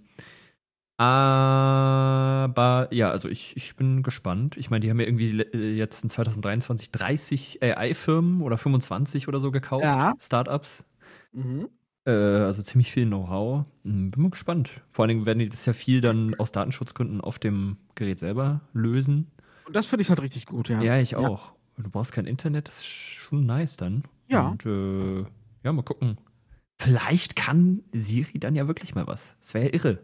B: aber ja, also ich, ich bin gespannt. Ich meine, die haben ja irgendwie äh, jetzt in 2023 30 AI-Firmen oder 25 oder so gekauft.
C: Ja.
B: Startups.
C: mhm.
B: Äh, also ziemlich viel Know-how. Hm, Bin mal gespannt. Vor allen Dingen werden die das ja viel dann aus Datenschutzgründen auf dem Gerät selber lösen.
C: Und das finde ich halt richtig gut, ja.
B: Ja, ich auch. Du brauchst kein Internet, das ist schon nice dann.
C: Ja.
B: Und äh, ja, mal gucken. Vielleicht kann Siri dann ja wirklich mal was. Das wäre ja irre.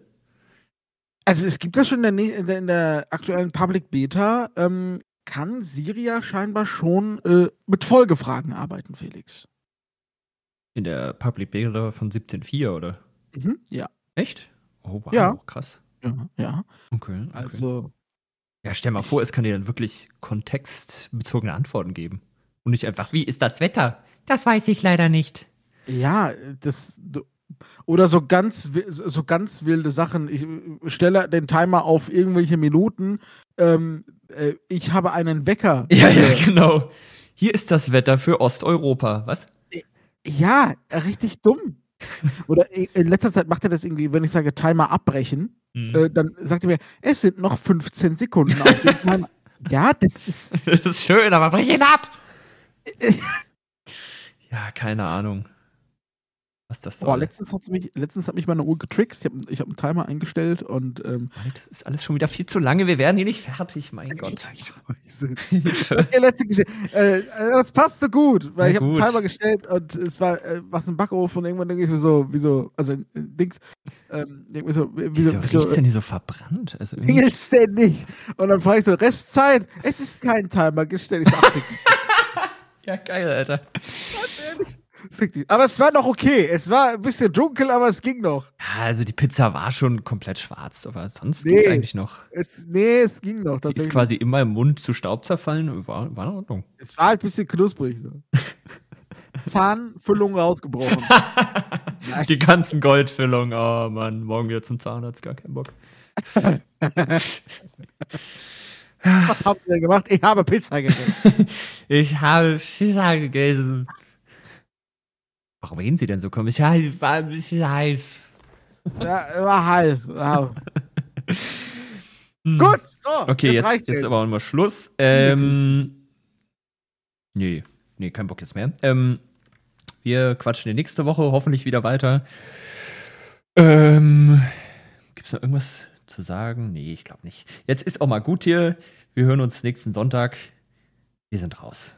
C: Also es gibt ja schon in der, in der, in der aktuellen Public Beta, ähm, kann Siri ja scheinbar schon äh, mit Folgefragen arbeiten, Felix.
B: In der Public Beta von 17.4, oder?
C: Mhm. Ja.
B: Echt? Oh, wow,
C: Ja.
B: krass.
C: Ja, ja.
B: Okay, okay.
C: Also,
B: ja, stell mal vor, es kann dir dann wirklich kontextbezogene Antworten geben. Und nicht einfach, wie ist das Wetter? Das weiß ich leider nicht.
C: ja, das. Oder so ganz, so ganz wilde Sachen. Ich äh, stelle den Timer auf irgendwelche Minuten. Ähm, äh, ich habe einen Wecker.
B: Ja, ja, genau. Hier ist das Wetter für Osteuropa. Was?
C: Ja, äh, richtig dumm. Oder in letzter Zeit macht er das irgendwie, wenn ich sage Timer abbrechen,
B: Hm.
C: äh, dann sagt er mir, es sind noch 15 Sekunden auf dem Timer. Ja, das ist.
B: Das ist schön, aber brich ihn ab! ja, keine Ahnung. Was das soll.
C: Boah, letztens, hat's mich, letztens hat mich meine Uhr getrickst. Ich habe ich hab einen Timer eingestellt und. Ähm,
B: das ist alles schon wieder viel zu lange. Wir werden hier nicht fertig, mein Gott.
C: okay, letzte Geschichte. Äh, äh, das passt so gut, weil
B: Ja,
C: ich habe einen. Timer gestellt und es war äh, was im Backofen und irgendwann denke ich mir so, wieso, also äh, Dings, ähm, mir so, wieso,
B: Wieso
C: wieso,
B: denn hier so verbrannt? Also
C: nicht? Und dann frage ich so, Restzeit, es ist kein Timer gestellt. Ich so,
B: ja, geil, Alter.
C: Fick dich. Aber es war noch okay. Es war ein bisschen dunkel, aber es ging noch.
B: Ja, also die Pizza war schon komplett schwarz, aber sonst
C: Nee.
B: ging's eigentlich noch.
C: Es, nee, es ging noch.
B: Sie ist quasi in meinem Mund zu Staub zerfallen. War, war in Ordnung.
C: Es war halt ein bisschen knusprig so. Zahnfüllung rausgebrochen.
B: Die ganzen Goldfüllungen. Oh Mann, morgen wieder zum Zahnarzt, gar keinen Bock.
C: Was habt ihr denn gemacht? Ich habe Pizza gegessen.
B: Ich habe Pizza gegessen. Warum reden Sie denn so komisch? Ja, es war ein bisschen heiß.
C: ja, war halb. Ja.
B: Hm.
C: Gut, so.
B: Okay, jetzt,
C: reicht
B: jetzt aber auch mal Schluss. Ähm, nee, nee, kein Bock jetzt mehr. Ähm, wir quatschen die nächste Woche hoffentlich wieder weiter. Ähm, gibt's noch irgendwas zu sagen? Nee, ich glaube nicht. Jetzt ist auch mal gut hier. Wir hören uns nächsten Sonntag. Wir sind raus.